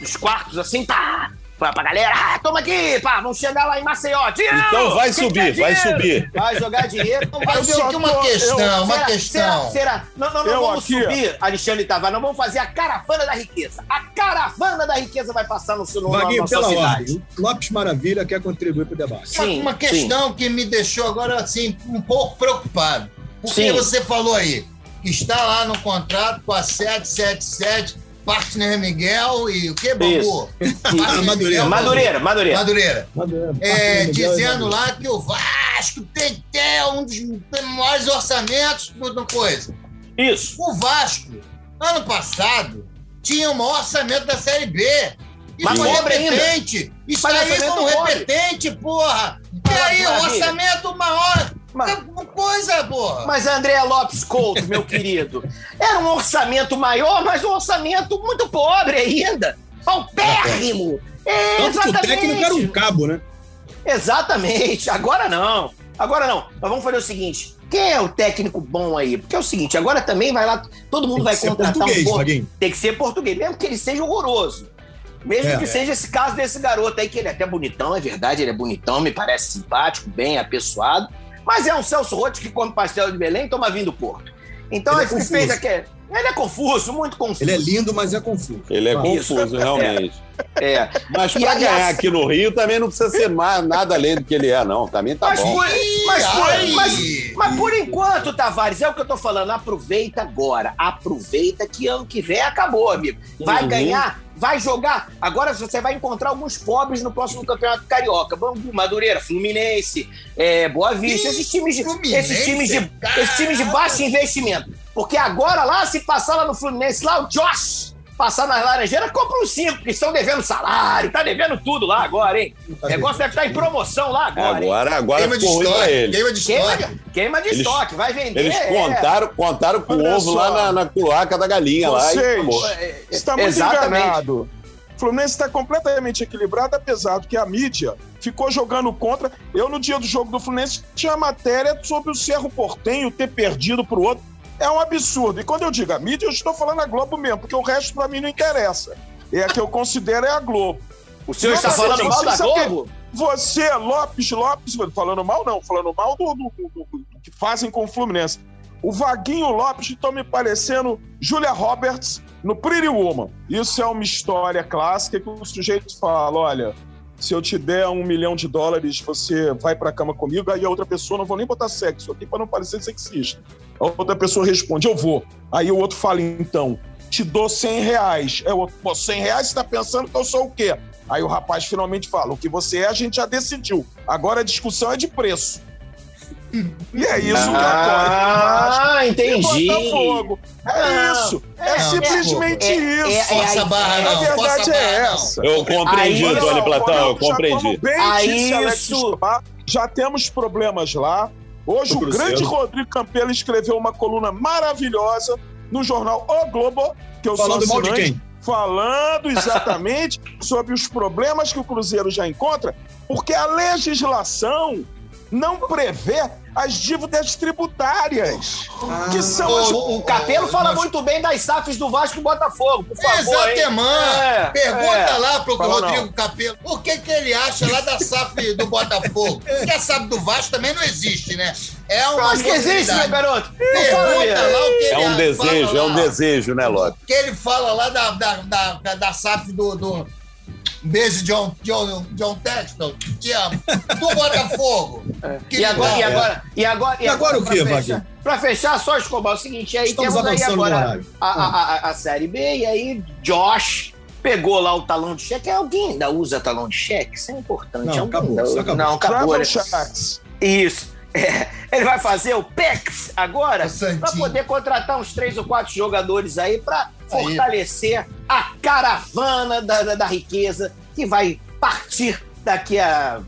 dos quartos, assim, tá, pra, pra galera. Ah, toma aqui, pá, vamos chegar lá em Maceió. Dinheiro! Então vai subir, vai subir. Vai jogar dinheiro. Então vai tenho uma questão, uma Será- questão. Será, será? Não, não, não Eu vamos aqui, subir, Alexandre Tavares, não vamos fazer a caravana da riqueza. A caravana da riqueza vai passar no, no, na Vaguinho, nossa pela cidade. ordem. Lopes Maravilha quer contribuir para o debate. Uma- Sim, uma questão que me deixou agora assim um pouco preocupado. Porque Sim. você falou aí está lá no contrato com a 777, Partner Miguel e o que, Bambu? Partner Madureira. Miguel, Madureira, Madureira. Madureira. É, Miguel, dizendo Miguel. lá que o Vasco tem que ter um dos maiores orçamentos do coisa. Isso. O Vasco, ano passado, tinha o maior orçamento da Série B. Isso Mas foi pobre ainda. repetente. Isso Mas aí um pobre. repetente, porra. E aí, o orçamento maior. Mas- Que coisa, porra. Mas André Lopes Couto, meu querido, era um orçamento maior, mas um orçamento muito pobre ainda. Paupérrimo. É, Tanto que o técnico era um exatamente. cabo, né? Exatamente. Agora não. Agora não. Nós vamos fazer o seguinte. Quem é o técnico bom aí? Porque é o seguinte, agora também vai lá, todo mundo vai contratar português, um. Vaguinho. Tem que ser português, mesmo que ele seja horroroso. Mesmo É, que é. seja esse caso desse garoto aí, que ele é até bonitão, é verdade, ele é bonitão, me parece simpático, bem apessoado. Mas é um Celso Rotti que come pastel de Belém e toma vinho do Porto. Então Ele é fez aquele. Ele é confuso, muito confuso. Ele é lindo, mas é confuso. Ele é Isso. confuso, realmente. É. Mas E pra aliás- ganhar aqui no Rio também não precisa ser mais, nada além do que ele é, não. Também tá Mas bom. por, mas, por, mas, mas por enquanto, Tavares, é o que eu tô falando. Aproveita agora. Aproveita que ano que vem acabou, amigo. Vai Uhum. ganhar, vai jogar. Agora você vai encontrar alguns pobres no próximo Campeonato Carioca. Bangu, Madureira, Fluminense, é, Boa Vista. Esses times de, Fluminense, esses times de, esses times de baixo investimento. Porque agora lá, se passar lá no Fluminense, lá o Josh passar nas Laranjeiras, compra uns cinco, porque estão devendo salário, tá devendo tudo lá agora, hein? O negócio deve estar em promoção lá agora, hein? Agora, agora Queima de estoque. ele. Queima de Queima estoque. de, queima de Eles- estoque, vai vender. Eles é. contaram, contaram com o Olha ovo só. lá na, na cloaca da galinha lá e Vocês. É, é, Está muito Exatamente. enganado. O Fluminense está completamente equilibrado, apesar do que a mídia ficou jogando contra. Eu, no dia do jogo do Fluminense, tinha matéria sobre o Cerro Portenho ter perdido para o outro. É um absurdo. E quando eu digo a mídia, eu estou falando a Globo mesmo, porque o resto para mim não interessa. É a que eu considero é a Globo. O senhor está falando mal da Globo? Você, Lopes Lopes, falando mal não, falando mal do, do- do- do- do que fazem com o Fluminense. O Vaguinho Lopes estão me parecendo Julia Roberts no Pretty Woman. Isso é uma história clássica que o sujeito fala, olha, se eu te der um milhão de dólares, você vai pra cama comigo, aí a outra pessoa, não vou nem botar sexo aqui pra não parecer sexista. A outra pessoa responde, eu vou. Aí o outro fala, então, te dou 100 reais. É o outro, pô, 100 reais você tá pensando que eu sou o quê? Aí o rapaz finalmente fala: o que você é, a gente já decidiu. Agora a discussão é de preço. E é isso que Ah, E entendi. Botafogo. É Não, isso. É, é, simplesmente é, é, isso. é, Força a barra, é, não. a verdade é essa. Eu compreendi, Tony Platão, eu Já compreendi. bem Aí isso- já temos problemas lá. Hoje o Cruzeiro. grande Rodrigo Campelo escreveu uma coluna maravilhosa no jornal O Globo, que eu Falando sou mal de assinante, quem? falando exatamente sobre os problemas que o Cruzeiro já encontra, porque a legislação não prevê as dívidas tributárias, que são as O, o Capelo fala Nós- muito bem das SAFs do Vasco e do Botafogo, por favor. hein? Exatamente. É, Pergunta é. lá pro Fala Rodrigo Capelo o que, que ele acha lá da SAF do Botafogo. Porque a SAF do Vasco também não existe, né? É uma Eu acho que existe, possibilidade. garoto. Não Pergunta lá o que ele É um desejo, é um lá. desejo, né, Lopes? que ele fala lá da, da, da, da SAF do, do beijo John, John, John Texton, te amo, do Botafogo. Que E agora, e agora, e agora, E agora o fechar- Wagner? Pra fechar, só Escobar, é o seguinte, aí Estamos temos aí agora a, a, a, a Série B, e aí Josh pegou lá o talão de cheque. Alguém ainda usa talão de cheque? Isso é importante. Não, Alguém acabou, ainda acabou. Não, acabou. Travel né? Isso. É, ele vai fazer o PEX agora para poder contratar uns três ou quatro jogadores aí para fortalecer a caravana da, da, da riqueza que vai partir daqui a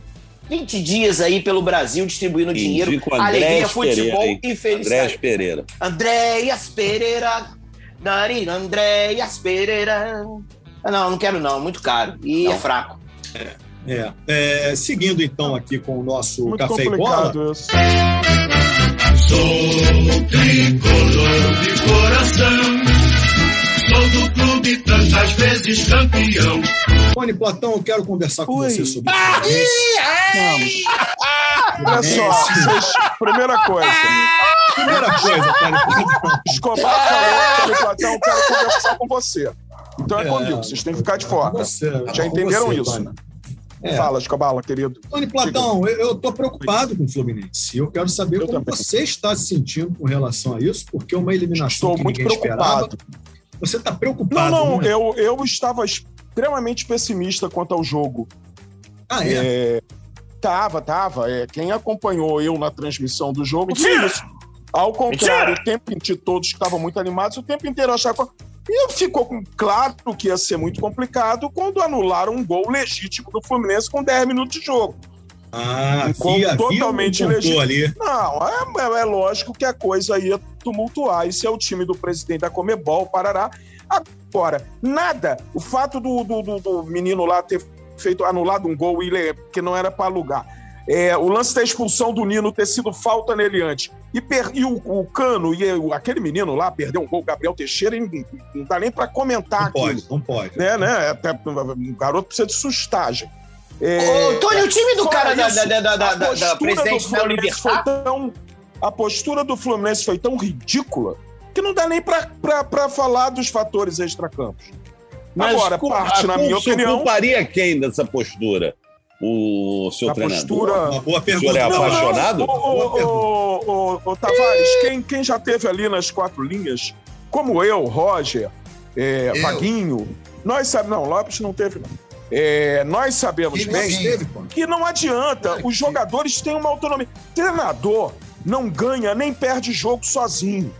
20 dias aí pelo Brasil distribuindo dinheiro, Indico alegria, futebol Pereira, e felicidade. Andréas Pereira. Andréas Pereira. Narina Andréas Pereira. Ah, Não, não quero não, muito caro. E é fraco. É. É, seguindo então aqui com o nosso Muito café e bola. isso. Sou tricolor de coração. Sou do clube tantas vezes campeão. Tony Platão, eu quero conversar com Oi. você sobre Vamos. Olha só, vocês- primeira coisa. Primeira coisa, Tony Platão. Escobar falou, Tony Platão, eu quero conversar com você. Então é, É. comigo, vocês têm que ficar de fora. Você, Já entenderam você, isso? Tony. É. Fala, Escobar, querido. Tony Platão, eu- eu estou preocupado com o Fluminense. Eu quero saber Eu como também. você está se sentindo com relação a isso, porque uma eliminação Estou que muito preocupado. esperava. Você está Não, preocupado? não, né? eu, eu estava extremamente pessimista quanto ao jogo. Ah, é? É, tava, tava. É, quem acompanhou eu na transmissão do jogo. Ao contrário, o tempo de todos que estavam muito animados, o tempo inteiro eu achava. E ficou claro que ia ser muito complicado quando anularam um gol legítimo do Fluminense com 10 minutos de jogo. Ah, havia, havia totalmente um controle ali. Não, é, é lógico que a coisa ia tumultuar. Isso é o time do presidente da Comebol, Parará. Agora, nada. O fato do, do, do- do menino lá ter feito anulado um gol e que não era para alugar. É, o lance da expulsão do Nino ter sido falta nele antes. E, per- e o, o Cano e o- aquele menino lá perdeu um gol, Gabriel Teixeira, e não, não dá nem para comentar Não aquilo. pode, não pode. Né, né? Até, o garoto precisa de sustagem. É, Ô, Tony, o time do cara da, isso, da, da, da, da, da presidente do da Fluminense foi Libertar. tão a postura do Fluminense foi tão ridícula que não dá nem pra falar dos fatores extracampos. Agora, cu- parte, na minha opinião, culparia quem dessa postura? O seu a treinador? postura. Uma boa O senhor pergunta. é Não, não, apaixonado? Ô, Tavares, quem, quem já teve ali nas quatro linhas, como eu, Roger, é, Eu? Vaguinho, nós sabemos. Não, Lopes não teve, não. É, nós sabemos bem. Teve, que não adianta. Os jogadores têm uma autonomia. Treinador não ganha nem perde jogo sozinho.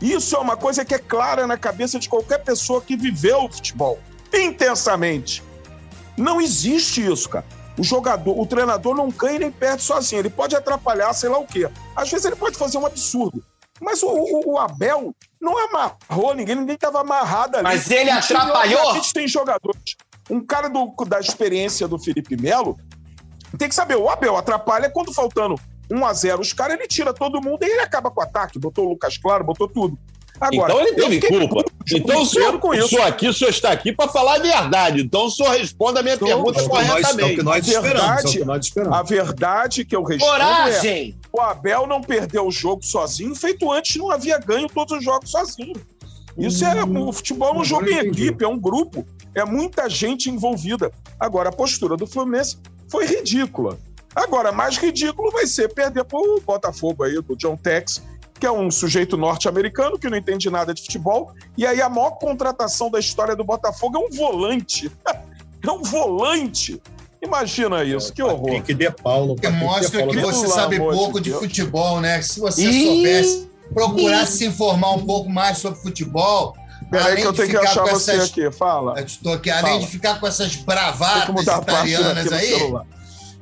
Isso é uma coisa que é clara na cabeça de qualquer pessoa que viveu o futebol intensamente. Não existe isso, cara. O jogador, o treinador não ganha nem perde sozinho. Ele pode atrapalhar, sei lá o quê. Às vezes ele pode fazer um absurdo. Mas o, o- o Abel não amarrou ninguém, ninguém estava amarrado ali. Mas ele atrapalhou? A gente tem jogadores. Um cara do- da experiência do Felipe Melo tem que saber, o Abel atrapalha quando faltando 1 a 0 os caras, ele tira todo mundo e ele acaba com o ataque. Botou o Lucas Claro, botou tudo. Agora, então ele teve culpa. Então o senhor, com o isso. senhor aqui, o senhor está aqui para falar a verdade. Então o senhor responda a minha Então, pergunta É o que nós, é o que corretamente. nós esperamos. É o Verdade. que nós esperamos. A verdade que eu respondo é: Coragem! o Abel não perdeu o jogo sozinho, feito antes não havia ganho todos os jogos sozinho. Isso é o futebol é um jogo em equipe, é um grupo, é muita gente envolvida. Agora a postura do Fluminense foi ridícula. Agora mais ridículo vai ser perder pro Botafogo aí do John Tex, que é um sujeito norte-americano que não entende nada de futebol, e aí a maior contratação da história do Botafogo é um volante. é um volante. Imagina isso, que horror. Patrick de Paulo. Que Patrick de mostra Paulo. que você sabe de pouco de, Deus. futebol, né? Se você Ih, soubesse, procurasse se informar um pouco mais sobre futebol, Peraí além que eu de tenho que ficar achar com você essas- aqui, fala. Eu estou aqui, além Fala. de ficar com essas que bravatas italianas aí, celular.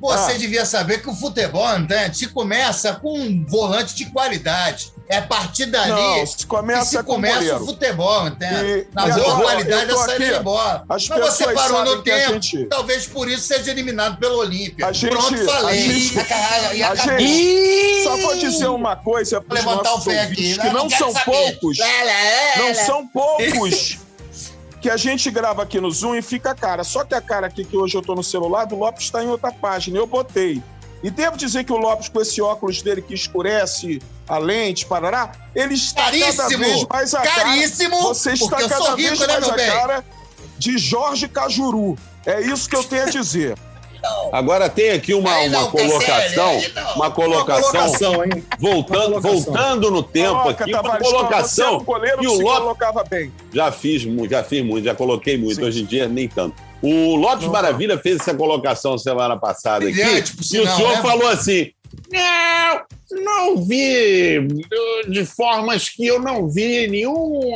Você Ah. devia saber que o futebol, né, se começa com um volante de qualidade. É a partir dali Não, se que começa se com começa o futebol, entende? E- Na boa qualidade eu da saída aqui, de bola. As Mas você parou no tempo, gente- talvez por isso seja eliminado pelo Olímpia. A gente- Pronto, falei. a gente- e a gente- Só vou dizer uma coisa para os levantar o nossos ouvintes, aqui. que não quero são saber. poucos, Lá, lá, lá, não são poucos que a gente grava aqui no Zoom e fica a cara. Só que a cara aqui que hoje eu tô no celular do Lopes está em outra página, eu botei. E devo dizer que o Lopes, com esse óculos dele que escurece a lente, parará, ele está cada Caríssimo! vez mais a cara Caríssimo! Você está cada sou vez rico, né, mais meu a bem? cara de Jorge Cajuru. É isso que eu tenho a dizer. Agora tem aqui uma, Aí não, uma colocação, uma colocação, voltando, voltando no tempo Coloca, aqui, uma é colocação um que o se Lopes colocava bem. já fiz, já fiz muito, já coloquei muito. Sim. Hoje em dia nem tanto. O Lopes Não, Maravilha fez essa colocação semana passada aqui. E o senhor né? falou assim: não, não vi de formas que eu não vi nenhum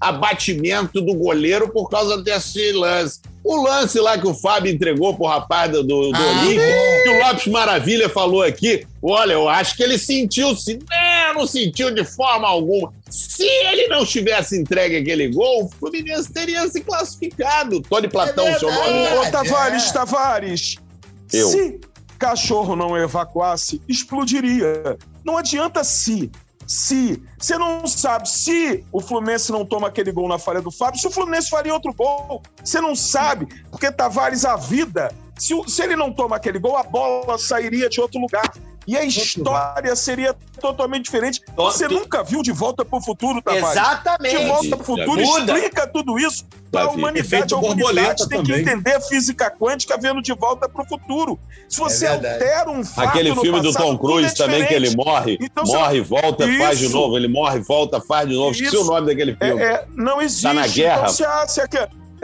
abatimento do goleiro por causa desse lance. O lance lá que o Fábio entregou pro rapaz do, do, Ah, Olímpio, bom. que o Lopes Maravilha falou aqui, olha, eu acho que ele sentiu, se não, não sentiu de forma alguma. Se ele não tivesse entregue aquele gol, o Fluminense teria se classificado. Tony Platão, É seu nome, né? Ô, Tavares, é. Tavares, Eu. se cachorro não evacuasse, explodiria. Não adianta se. Se. Você não sabe se o Fluminense não toma aquele gol na falha do Fábio, se o Fluminense faria outro gol. Você não sabe, porque Tavares, a vida, se, se ele não toma aquele gol, a bola sairia de outro lugar. E a história seria totalmente diferente. Você Tu- nunca viu De Volta para o Futuro, Tavares? Exatamente. De Volta para o Futuro Muda. explica tudo isso para a humanidade. A humanidade tem também. que entender a física quântica vendo De Volta para o Futuro. Se você verdade. altera um fato Aquele no filme do passado, Tom tudo é Cruise também, que ele morre, Então, você- morre, volta, faz de Isso. novo. Ele morre, volta, faz de novo. Esqueci Isso. o nome daquele filme. É, é, não existe. Tá na guerra. Então, se a, se a,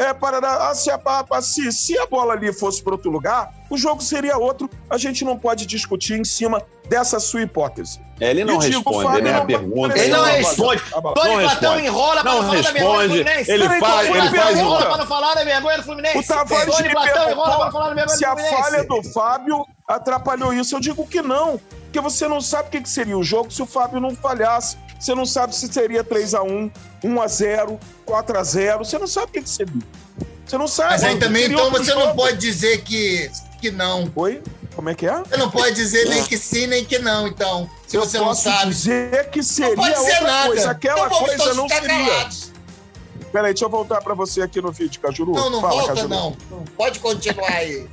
é, para, a- se, a, se, se a bola ali fosse para outro lugar, o jogo seria outro. A gente não pode discutir em cima dessa sua hipótese. É, ele não digo, responde, Fábio né? não A pergunta. vai- Ele não Não, responde. Tony Não Platão enrola pra Não falar da vergonha do. Fluminense. Ele Peraí, faz, ele faz enrola pra não falar da vergonha do Fluminense. O Tavares Tony Platão enrola pra perguntou falar da vergonha do se a Fluminense. falha do Fábio atrapalhou isso. Eu digo que não, porque você não sabe o que que seria o jogo se o Fábio não falhasse. Você não sabe se seria 3x1, 1x0, 4x0. Você não sabe o que que seria. Você não sabe. Mas aí também, então, você não jogo. pode dizer que, que não. Oi? Como é que é? Você não pode dizer nem que sim, nem que não, então. Se Eu você não sabe. dizer que seria Não pode ser outra nada. coisa. Aquela então coisa todos não seria. calados. Peraí, deixa eu voltar pra você aqui no vídeo, Cajuru. Não, não Fala, volta, Cajuru. não. Não, Pode continuar aí.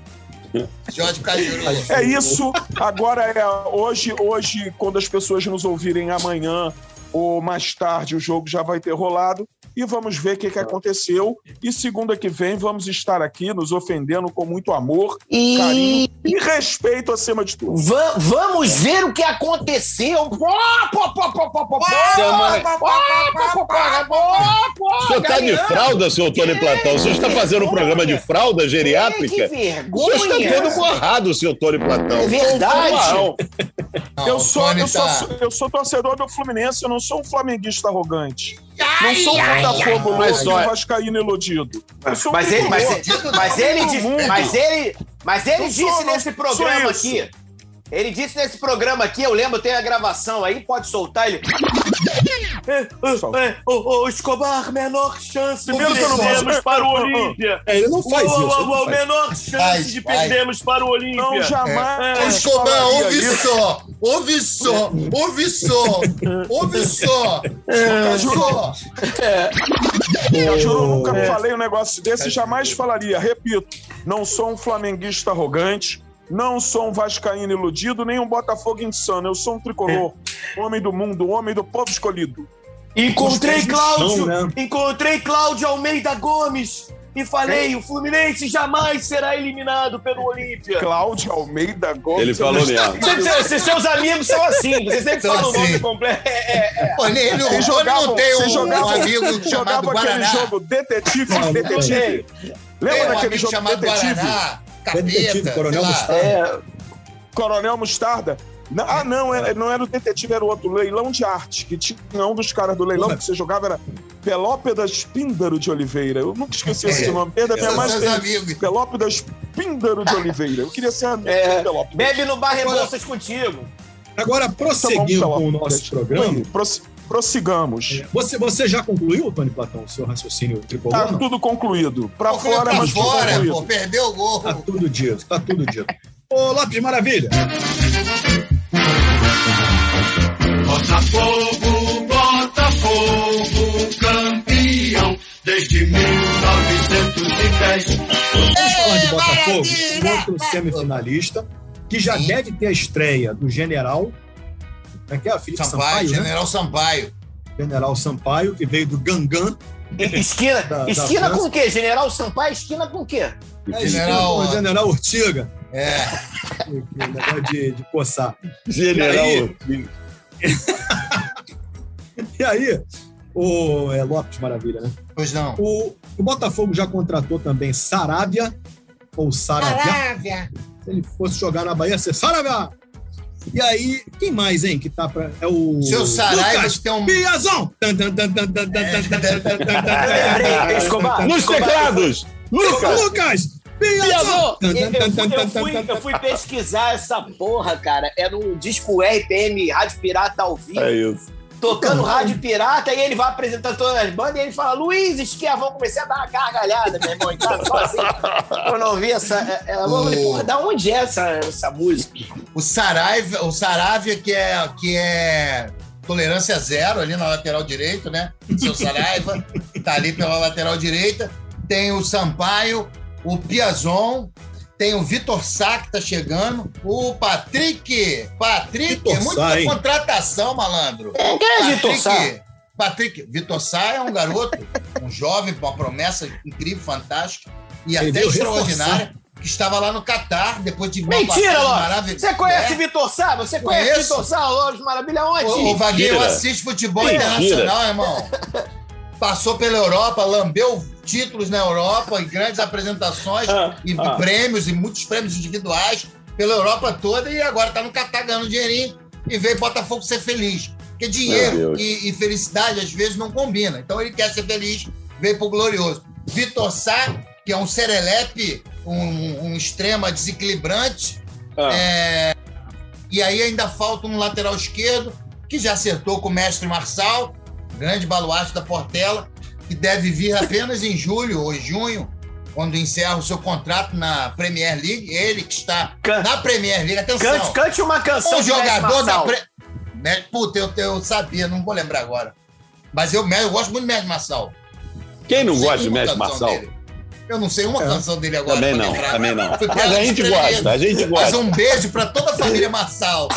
Jorge Cajuru. É isso. Agora é hoje, hoje, quando as pessoas nos ouvirem amanhã ou mais tarde, o jogo já vai ter rolado e vamos ver o que, que aconteceu. E segunda que vem vamos estar aqui nos ofendendo com muito amor, carinho e respeito acima de tudo. Va- vamos ver o que aconteceu. O senhor tá de fralda, senhor Tony Platão? O senhor está fazendo um programa de fralda Que geriátrica? O senhor está vergonha. todo borrado, senhor Tony Platão. É verdade. Não, Eu sou, eu, sou, tá- eu sou torcedor do Fluminense, eu não sou um flamenguista arrogante. Não sou um Botafogo mas, louco e o Vascaíno iludido. Mas ele, mas, ele, mas ele, mas ele disse nesse programa aqui ele disse nesse programa aqui, eu lembro, tem a gravação aí, pode soltar ele. É, o, o Escobar, menor chance de Primeiro que eu não posso- perdermos para o Olímpia. É, ele não faz Uou, isso. menor chance Faz, de faz. perdermos para o Olímpia. Não, jamais. Ô, Escobar, ouve isso. só, ouve só, ouve só, ouve só, ouve só. Eu juro, nunca É. falei um negócio desse, jamais falaria. Repito, não sou um flamenguista arrogante, não sou um vascaíno iludido, nem um Botafogo insano. Eu sou um tricolor, homem do mundo, homem do povo escolhido. Encontrei Cláudio, chão, né? encontrei Cláudio Almeida Gomes e falei, o Fluminense jamais será eliminado pelo Olímpia. Cláudio Almeida Gomes. Ele falou mesmo. Seus amigos são assim, você sempre São fala o nome assim. completo. É, é, Pô, ele, ele, Vocês o Tony jogavam, não tem vocês um, jogavam, um amigo vocês jogavam aquele Guaraná. jogo Detetive, Não, não Detetive. Tem Lembra um daquele amigo jogo chamado Detetive? Guaraná, Detetive, capeta, Coronel sei lá. Mostarda. é. Coronel Mostarda. Ah, não, é- não era o detetive, era o outro. Leilão de arte, que tinha um dos caras do leilão que você jogava era Pelópidas Píndaro de Oliveira. Eu nunca esqueci esse É, nome. Desde até mais. Pelópidas Píndaro de Oliveira. Eu queria ser amigo É, Pelópidas. Bebe no bar Rebouças contigo. Agora, prosseguindo Tá bom, com o nosso programa, prossigamos. você, você já concluiu, Tony Platão, o seu raciocínio tricolor? Tá não? tudo concluído. Pra Pô, fora, pra mas fora, concluído. pô, perdeu o gol. Tá tudo dito, tá tudo dito. Ô, Lopes Maravilha, Botafogo, Botafogo, campeão desde 1910. vamos falar de Botafogo, outro semifinalista, que já deve ter a estreia do General, é que é? Felipe Sampaio, Sampaio, né? General Sampaio. General Sampaio, que veio do Gangan. Esquina, Da- da esquina França. com o quê? General Sampaio, esquina com o quê? É, General- o General Urtiga, É. que, é negócio de, de coçar. General. E E aí, o é, Lopes Maravilha, né? Pois não. O, o Botafogo já contratou também Saravia, ou Saravia. Arábia. Se ele fosse jogar na Bahia, ia ser Saravia. E aí, quem mais, hein? Que tá pra. É o. Seu Saraiva Lucas tem um. Piazão! Escobar! Nos teclados! Lucas! Lucas! Piazão! Eu, eu, fui, pesquisar essa porra, cara. Era um disco RPM, Rádio Pirata ao vivo. É isso tocando Então, rádio pirata, e ele vai apresentando todas as bandas, e ele fala, Luiz Esquiavão, comecei a dar uma gargalhada, meu irmão, casa, só assim. Eu não vi essa... é- é- Eu falei, porra, da onde é essa, essa música? O Saraiva, o Saravia, que é, que é tolerância zero ali na lateral direito, né? Seu Saraiva tá ali pela lateral direita. Tem o Sampaio, o Piazon, tem o Vitor Sá que tá chegando, o Patrick. Patrick, Vitor é muita Sá, hein? contratação, malandro. É, quem é Vitor Sá? Patrick, Vitor Sá é um garoto, um jovem, com uma promessa incrível, fantástica e Ele até extraordinária, que estava lá no Catar, depois de uma Mentira, maravilhosa. Você conhece É. Vitor Sá? Você conhece Conheço. Vitor Sá, Lopes Maravilha? Onde? O, o Vaguinho futebol Mentira. internacional, irmão. Passou pela Europa, lambeu títulos na Europa e grandes apresentações Ah, e ah. prêmios e muitos prêmios individuais pela Europa toda e agora tá no Catar ganhando dinheirinho e veio Botafogo ser feliz. Porque dinheiro e, e felicidade às vezes não combinam. Então ele quer ser feliz, veio pro glorioso. Vitor Sá, que é um serelepe, um, um extrema desequilibrante, Ah, é, e aí ainda falta um lateral esquerdo, que já acertou com o mestre Marçal, grande baluarte da Portela, que deve vir apenas em julho ou junho, quando encerra o seu contrato na Premier League. Ele que está Can- na Premier League. Atenção, Cante, cante uma canção um jogador da... Marçal. Pre... Me- Puta, eu, eu sabia, não vou lembrar agora. Mas eu, eu gosto muito do mestre Marçal. Quem não gosta de Mestre canção Marçal? dele. Eu não sei uma É. canção dele agora. Também não, lembrar. também não. Mas a gente gosta, a gente Mas gosta. um beijo para toda a família Marçal.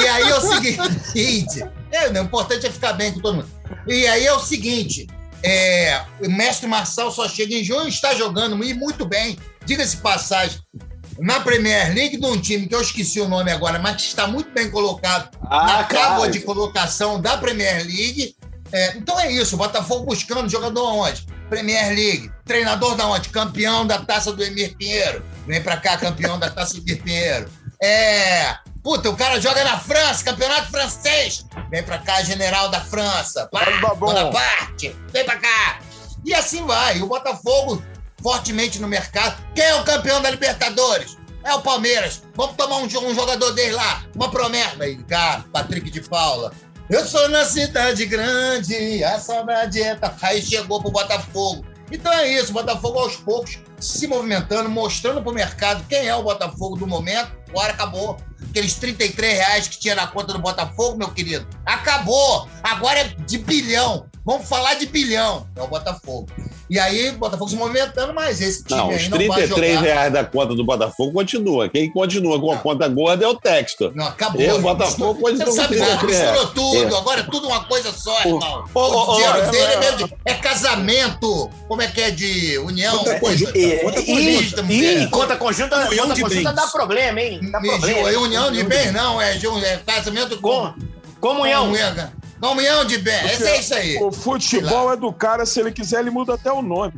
E aí é o seguinte: é, o importante é ficar bem com todo mundo. E aí é o seguinte: é, o mestre Marçal só chega em junho e está jogando e muito bem. Diga-se de passagem. Na Premier League, de um time que eu esqueci o nome agora, mas que está muito bem colocado na Ah, tábua cara. de colocação da Premier League. É, então é isso, o Botafogo buscando jogador onde? Premier League. Treinador da onde? Campeão da taça do Emir Pinheiro. Vem pra cá, campeão da taça do Emir Pinheiro. É. Puta, o cara joga na França, campeonato francês. Vem pra cá, general da França. Pá. Bonaparte, vem pra cá. E assim vai. E o Botafogo fortemente no mercado. Quem é o campeão da Libertadores? É o Palmeiras. Vamos tomar um, um jogador dele lá. Uma promessa. Aí, cara, Patrick de Paula. Eu sou na cidade grande, a saudade é. Aí chegou pro Botafogo. Então é isso, Botafogo aos poucos se movimentando, mostrando pro mercado quem é o Botafogo do momento. Agora acabou. Aqueles 33 reais que tinha na conta do Botafogo, meu querido, acabou. Agora é de bilhão. Vamos falar de bilhão. É o Botafogo. E aí, o Botafogo se movimentando, mas esse time Não, aí os não vai 33 jogar. reais da conta do Botafogo continua. Quem continua com a Não. conta gorda é o Textor. Não, acabou. Eu, Botafogo, Você continua não sabe com nada, 33 reais. misturou tudo. Agora é tudo uma coisa só, irmão. ô, ô, o dinheiro dele é, é, de- é casamento. Como é que é de união? Conta É conjunta. coisa- E, Conta e, conjunta, e, mulher. conta conjunta, União conta de conjunta bens. dá problema, hein? Dá problema. é união de bem, não. É, é casamento com... Com, comunhão. Comunhão. Comunhão de. Esse é isso aí. O futebol é do cara, se ele quiser, ele muda até o nome.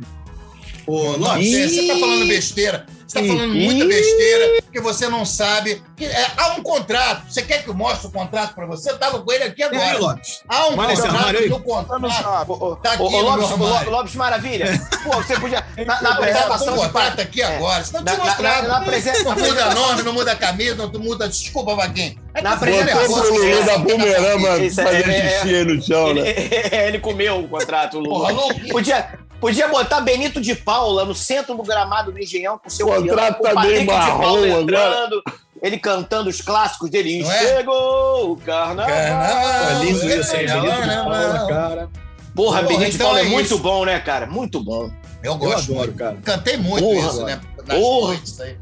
Ô, Lopes, Você, você tá falando besteira. Você tá falando muita besteira, porque você não sabe. Que, é, há um contrato. Você quer que eu mostre o contrato pra você? Eu tava com ele aqui e aí, agora. Lopes? Há um esse contrato Tá no contrato. Tá aqui ô, no Lopes, Lopes Maravilha. Pô, você podia. Na, na Tá apresentação o de contrato aqui é. agora. Senão eu Na- na- mostrado. na- na presen- Não muda nome, não muda camisa, não muda. Desculpa, Vaguinho. É Na que você apresentação- é pro negócio, Lulu da é, Bumerama é- é- é- xixi aí no chão, né? ele comeu o contrato, Lulu. Podia, podia botar Benito de Paula no centro do gramado do Engenhão com seu O contrato piano, o meio Patrick de Paula marrom entrando, ele cantando os clássicos dele. E é? chegou o carnaval. Carnaval. É lindo isso aí, Benito de não, Paula, cara. Porra, Pô, Benito de então Paula é, é muito bom, né, cara? Muito bom. Eu Eu gosto adoro, muito. cara. Cantei muito Porra. isso, né? Nas Porra. noites aí.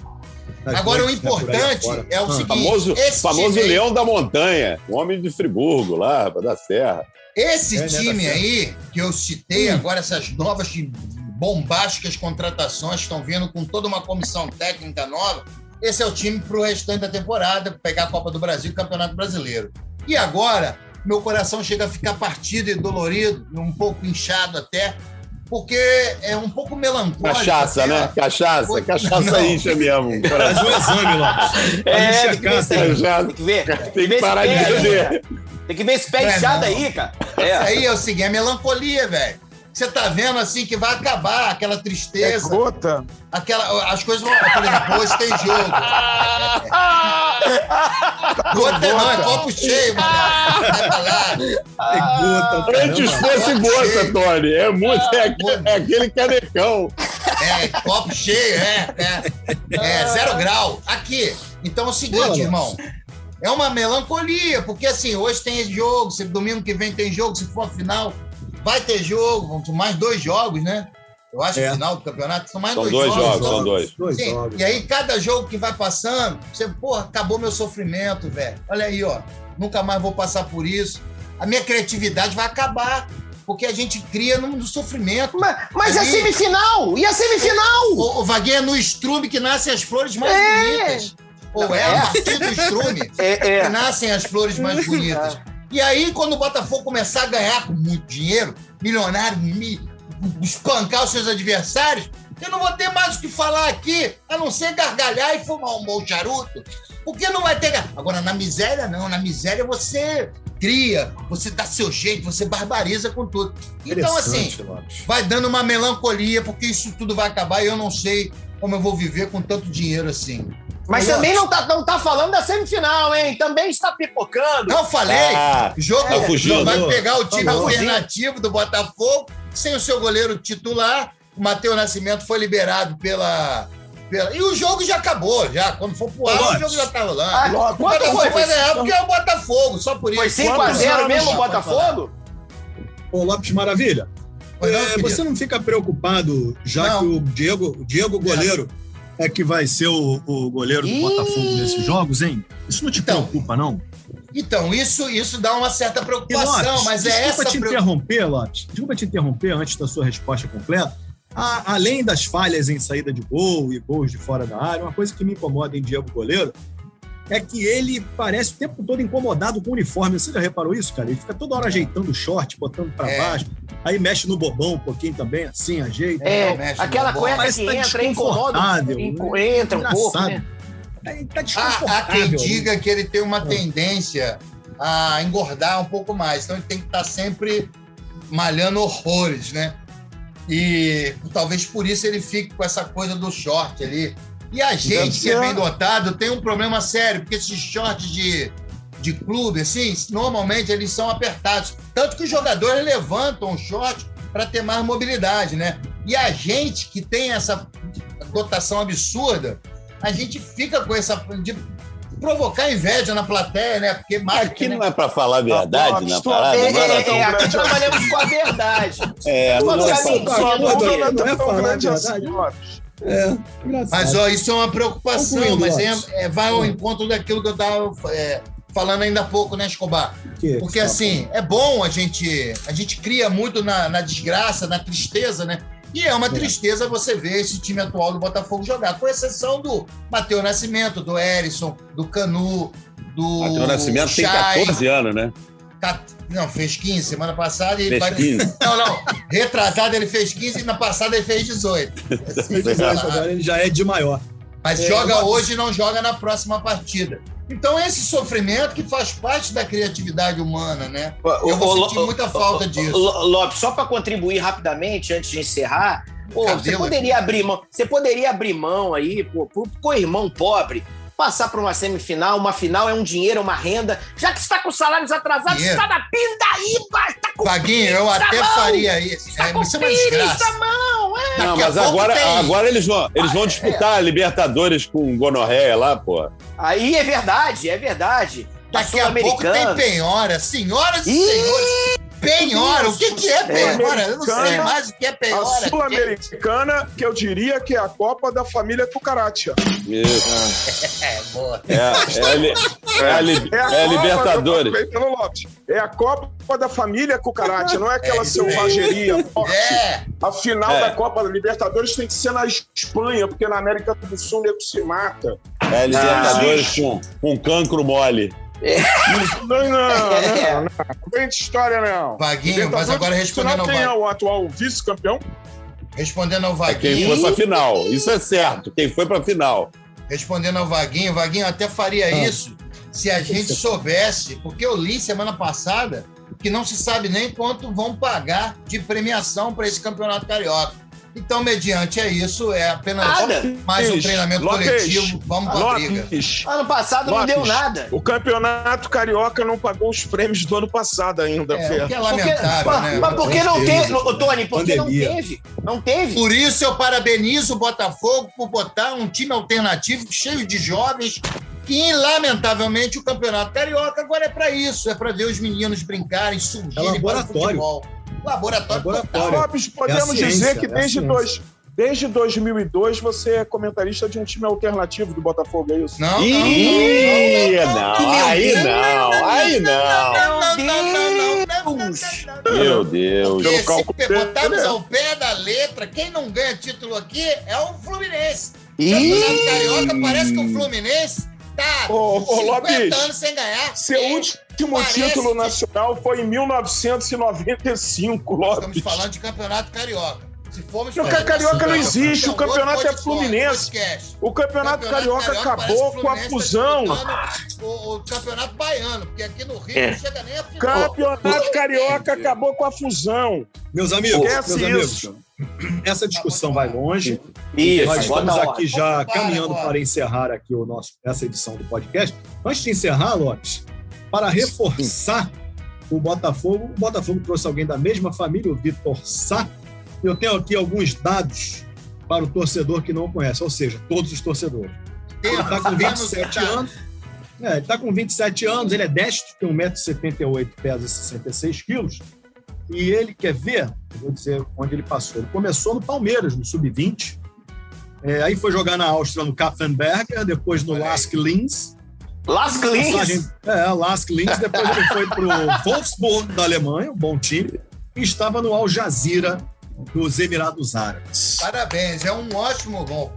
Nas Agora, o noites, né, importante é o Ah. seguinte. Famoso, famoso Leão da Montanha, o homem de Friburgo lá, da Serra. Esse É, né, time tá certo. aí, que eu citei agora, essas novas bombásticas contratações estão vindo com toda uma comissão técnica nova, esse é o time para o restante da temporada, pegar a Copa do Brasil e o Campeonato Brasileiro. E agora, meu coração chega a ficar partido e dolorido, um pouco inchado até, porque é um pouco melancólico. Cachaça, até, né? Cachaça. Foi- Cachaça Não. incha mesmo. Faz um exame, Lopes. É, tem que ver tem, que ver. Tem que ver parar de beber. Tem que ver esse pé É, inchado não. aí, cara. Isso É. aí é o seguinte, é melancolia, velho. Você tá vendo assim que vai acabar aquela É tristeza, gota. aquela, as coisas vão. Por exemplo, hoje tem jogo. Gota não, é copo cheio, mano. Vai pra lá. É gota, Antes caramba. fosse gota, Tony. É muito. É, aquele- é aquele canecão. É, copo cheio, é, é. É, zero grau. Aqui. Então é o seguinte, irmão. É uma melancolia, porque assim, hoje tem jogo, se domingo que vem tem jogo, se for a final, vai ter jogo, vão ter mais dois jogos, né? Eu acho que É. final do campeonato são mais São dois, dois jogos, então- são dois. Dois Sim, jogos. e aí cada jogo que vai passando, você, porra, acabou meu sofrimento, velho. Olha aí, ó, nunca mais vou passar por isso. A minha criatividade vai acabar, porque a gente cria no, no sofrimento. Mas, mas a Ali- semifinal! E a semifinal? O, o Vaguinho é no estrume que nascem as flores mais É. bonitas. Ou é a partir do estrume É, que é. nascem as flores mais bonitas. E aí, quando o Botafogo começar a ganhar com muito dinheiro, milionário, mi- espancar os seus adversários, eu não vou ter mais o que falar aqui, a não ser gargalhar e fumar um bom charuto. Porque não vai ter. Agora, na miséria, não. Na miséria você cria, você dá seu jeito, você barbariza com tudo. Então, assim, Lopes. vai dando uma melancolia, porque isso tudo vai acabar e eu não sei como eu vou viver com tanto dinheiro assim. Mas também não tá, não tá falando da semifinal, hein? Também está pipocando. Não falei! Ah, jogo tá fugindo. vai pegar o time Falou. alternativo do Botafogo, sem o seu goleiro titular. O Matheus Nascimento foi liberado pela, pela- E o jogo já acabou, já. Quando for pro ar, o jogo já tá rolando. Ah, o quanto Botafogo foi? vai ganhar Foi, porque é o Botafogo, só por isso. foi 5 a Quantos 0 anos mesmo o Botafogo? Ô, Lopes Maravilha, não, é, você não fica preocupado, já Não. que o Diego, o Diego goleiro é que vai ser o, o goleiro do Ih. Botafogo nesses jogos, hein? Isso não te Então, preocupa, não? Então, isso, isso dá uma certa E, preocupação, Lopes, mas é desculpa essa te preocupação. interromper, Lopes. Desculpa te interromper antes da sua resposta completa. A- além das falhas em saída de gol e gols de fora da área, uma coisa que me incomoda em Diego Goleiro é que ele parece o tempo todo incomodado com o uniforme. Você já reparou isso, cara? Ele fica toda hora ajeitando o short, botando pra É. baixo, aí mexe no bobão um pouquinho também, assim, ajeita. É, mexe no aquela cueca que tá entra, incomoda. né? Entra um pouco, Engraçado. né? Aí tá desconfortável. há quem diga que ele tem uma tendência a engordar um pouco mais, então ele tem que estar sempre malhando horrores, né? E talvez por isso ele fique com essa coisa do short ali. E a gente, que é bem dotado, tem um problema sério, porque esses shorts de, de clube, assim, normalmente eles são apertados. Tanto que os jogadores levantam o short para ter mais mobilidade, né? E a gente que tem essa dotação absurda, a gente fica com essa. de provocar inveja na plateia, né? Porque marca, Aqui né? não é pra falar a verdade Lopes, na parada, É, não é, tão é, aqui trabalhamos com a verdade. É, não é assim, Não, não, não é tão falar a grande verdade. É. Mas ó, isso é uma preocupação, Concluindo, mas é, é- vai ao encontro daquilo que eu estava falando ainda há pouco, né, Escobar? Que- Porque que- assim, é bom a gente. A gente cria muito na, na desgraça, na tristeza, né? E é uma tristeza você ver esse time atual do Botafogo jogar, com exceção do Matheus Nascimento, do Erisson, do Canu, do. Matheus Nascimento tem Chay. 14 anos, né? Não, fez 15 semana passada e Fez vai- 15. Não, não. Retrasado ele fez 15 e na passada ele fez 18. Assim, Mas agora ele já é de maior. Mas É, joga hoje e não joga na próxima partida. Então, esse sofrimento que faz parte da criatividade humana, né? Eu vou sentir muita falta disso. Lo- Lopes, só para contribuir rapidamente antes de encerrar, pô, você poderia abrir mão, você poderia abrir mão aí, pô, pro co-irmão pobre, passar para uma semifinal, uma final é um dinheiro, é uma renda, já que está com salários atrasados, Dinheiro. está na pindaíba, está com Vaguinho, eu até mão, faria isso. Está É, com isso é pires mão, é. Não, mas agora, tem. agora eles vão, eles vão disputar a Libertadores com gonorreia lá, pô. Aí é verdade, é verdade. Daqui a pouco tem penhora. Senhoras e senhores. Penhora. O que, que é penhora? Eu não sei mais o que é A penhora. Sul-Americana, que eu diria que é a Copa da família Cucaracha. Isso. É, boa. É, é, a é a É a, é a Libertadores. É a Copa da família Cucaracha, não é aquela É selvageria forte. É. A final É. da Copa da Libertadores tem que ser na Espanha, porque na América do Sul o nego se mata. É a Libertadores com, com cancro mole. Não, não, não, É. não. Não vem de história, não. Vaguinho, mas agora respondendo ao, quem é o atual vice-campeão? respondendo ao É quem Vaguinho. foi pra final. Isso é certo. Quem foi pra final. Respondendo ao Vaguinho, Vaguinho até faria Ah. isso se a gente soubesse, porque eu li semana passada que não se sabe nem quanto vão pagar de premiação para esse campeonato carioca. Então, mediante é isso, é apenas Nada. mais um treinamento Lopes, coletivo. Vamos pra briga. Lopes, Ano passado não Lopes. deu nada. o campeonato carioca não pagou os prêmios do ano passado ainda, É, que é Porque- lamentável, mas, né? mas por que não teve, Tony? Por que não teve? Não teve. Por isso eu parabenizo o Botafogo por botar um time alternativo cheio de jovens que, lamentavelmente, o Campeonato Carioca agora é para isso, é para ver os meninos brincarem, surgirem É para o futebol. Laboratório, Laboratório. total. Lopes, podemos ciência, dizer que é desde, dois, desde 2002 você é comentarista de um time alternativo do Botafogo, é isso? Não, não, Ih, não, não, não, não, não, aí não, não, aí não. não, não, não, não, não, não, não, não. Meu Deus. Porque cálculo se botarmos né? ao pé da letra, quem não ganha título aqui é o Fluminense. Campeonato Carioca parece que o Fluminense tá Ô, ô, 50 Lopes, anos sem ganhar. Seu É, último parece título que- nacional foi em 1995, Estamos Lopes. falando de Campeonato Carioca. Se formos O falar Carioca não existe, o campeonato é Fluminense. O Campeonato Carioca acabou o com a tá fusão. O, o Campeonato Baiano, porque aqui no Rio É. não chega nem a final. Campeonato Carioca acabou com a fusão. Meus amigos, Esquece meus isso. amigos, essa discussão vai longe. Isso, Nós estamos aqui já caminhando para encerrar aqui o nosso, essa edição do podcast. Antes de encerrar, Lopes, para reforçar o Botafogo, o Botafogo trouxe alguém da mesma família, o Vitor Sá. Eu tenho aqui alguns dados para o torcedor que não conhece, ou seja, todos os torcedores. Ele está com 27 anos. É, ele está com 27 anos, ele é destro, tem 1,78m, pesa 66 quilos. E ele quer ver, vou dizer onde ele passou. Ele começou no Palmeiras, no Sub-20. É, aí foi jogar na Áustria, no Kapfenberger, depois no. Lask Linz. Las Passagem- Clins. É, Lask Linz. Depois ele foi para o Wolfsburg, da Alemanha, um bom time. E estava no Al Jazeera, dos Emirados Árabes. Parabéns, é um ótimo gol.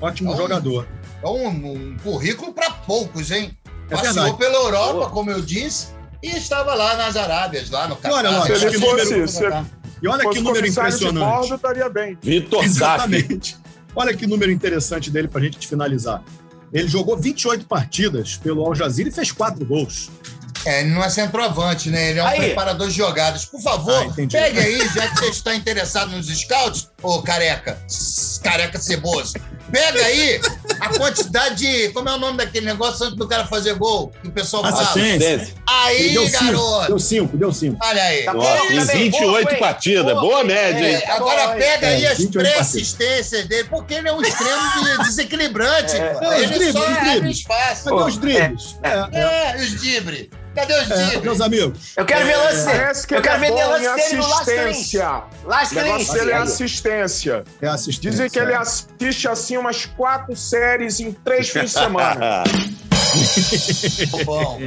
Ótimo Então, jogador. É um, um currículo para poucos, hein? É Passeou verdade. pela Europa, como eu disse, e estava lá nas Arábias, lá no Catar. olha, Lopes, Se ele que fosse, número- se E olha fosse que número impressionante. bordo, estaria bem. Vitor. Exatamente. Olha que número interessante dele para a gente finalizar. Ele jogou 28 partidas pelo Al Jazeera e fez quatro gols. É, ele não é centroavante, né? Ele é um Aí. preparador de jogadas. Por favor, Ah, pegue aí, já que você está interessado nos scouts, ô careca, careca ceboso. Pega aí a quantidade de. Como é o nome daquele negócio antes do cara fazer gol? Que o pessoal fala. Assistência. Aí, deu cinco, garoto. deu cinco, deu cinco. Olha aí. Tá Nossa, em também. 28 Boa, partidas. Boa, Boa hein? média, É, hein? agora pega aí É, as 28 partidas. pré-assistências dele, porque ele é um extremo de desequilibrante. É. É, os ele dribles, só os dribles. espaço. Cadê os dribles? É, é, É, e os dribles. Cadê os é, dribles? meus amigos. Eu quero ver lance dele. Parece que Eu quero é ver lance dele no assistência. Las O negócio Clins. dele é assistência. É assistência. Dizem que ele assiste assim umas quatro séries em três fins de semana. Bom.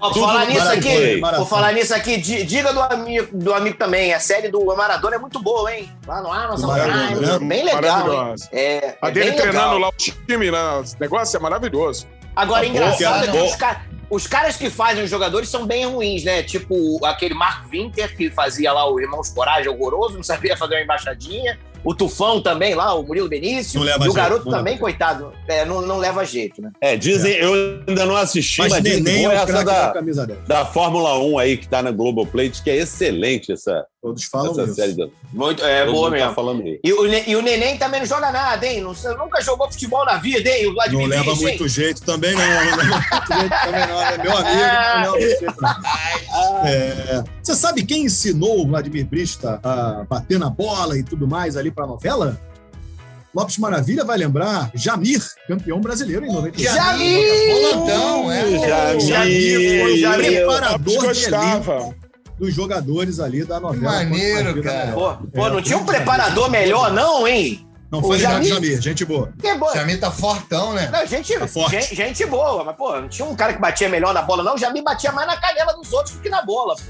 Ó, Tudo falar nisso aqui, vou falar nisso aqui, di- diga do amigo, do amigo também. A série do Maradona é muito boa, hein? Lá no Amazon Prime, né? bem legal. É, A é dele treinando legal. lá o time, né? O negócio é maravilhoso. Agora, Tá engraçado é cara. que os, ca- os caras que fazem os jogadores são bem ruins, né? Tipo aquele Marco Winter que fazia lá o Irmãos Coragem horroroso, não sabia fazer uma embaixadinha. O Tufão também lá, o Murilo Benício. Não leva e o jeito, garoto não leva também, jeito. coitado, é, não, não leva jeito, né? É, dizem, eu ainda não assisti, mas, Mas dizem é essa da da, camisa 10. da Fórmula 1 aí que tá na Globoplay, que é excelente essa, Todos falam essa isso. série. Da, Muito, é todo boa tá mesmo. falando aí. E o, e o Neném também não joga nada, hein? Não, nunca jogou futebol na vida, hein? O Não Vladimir leva Vinicius, hein? muito jeito também, não. Não leva muito jeito também, não. É meu amigo, não leva jeito, não. É, você sabe quem ensinou o Vladimir Brista a bater na bola e tudo mais ali para a novela? Lopes Maravilha vai lembrar Jamir, campeão brasileiro em 95. Jamir! Bolantão, é. Jamir, Jamir foi o Jamir. preparador de elenco Gostava. Dos jogadores ali da novela. Que maneiro, cara. Pô, pô, É, não tinha um preparador melhor, não, hein? Não O foi Jamir. Jamir. Gente boa. Que boa. O Jamir tá fortão, né? Não, gente, Tá forte. gente, gente boa, mas, pô, não tinha um cara que batia melhor na bola, não. O Jamir batia mais na canela dos outros do que na bola, pô.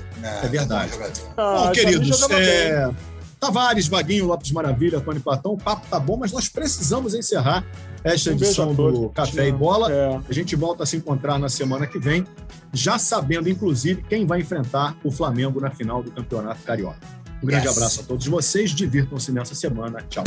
É verdade. jogador. Ah, Bom, Jamir queridos, jogava bem. Tavares, Vaguinho, Lopes Maravilha, Tony Platão, o papo tá bom, mas nós precisamos encerrar esta Um edição do. Café e Bola. É. A gente volta a se encontrar na semana que vem, já sabendo, inclusive, quem vai enfrentar o Flamengo na final do Campeonato Carioca. Um grande Yes. abraço a todos vocês, divirtam-se nessa semana. Tchau.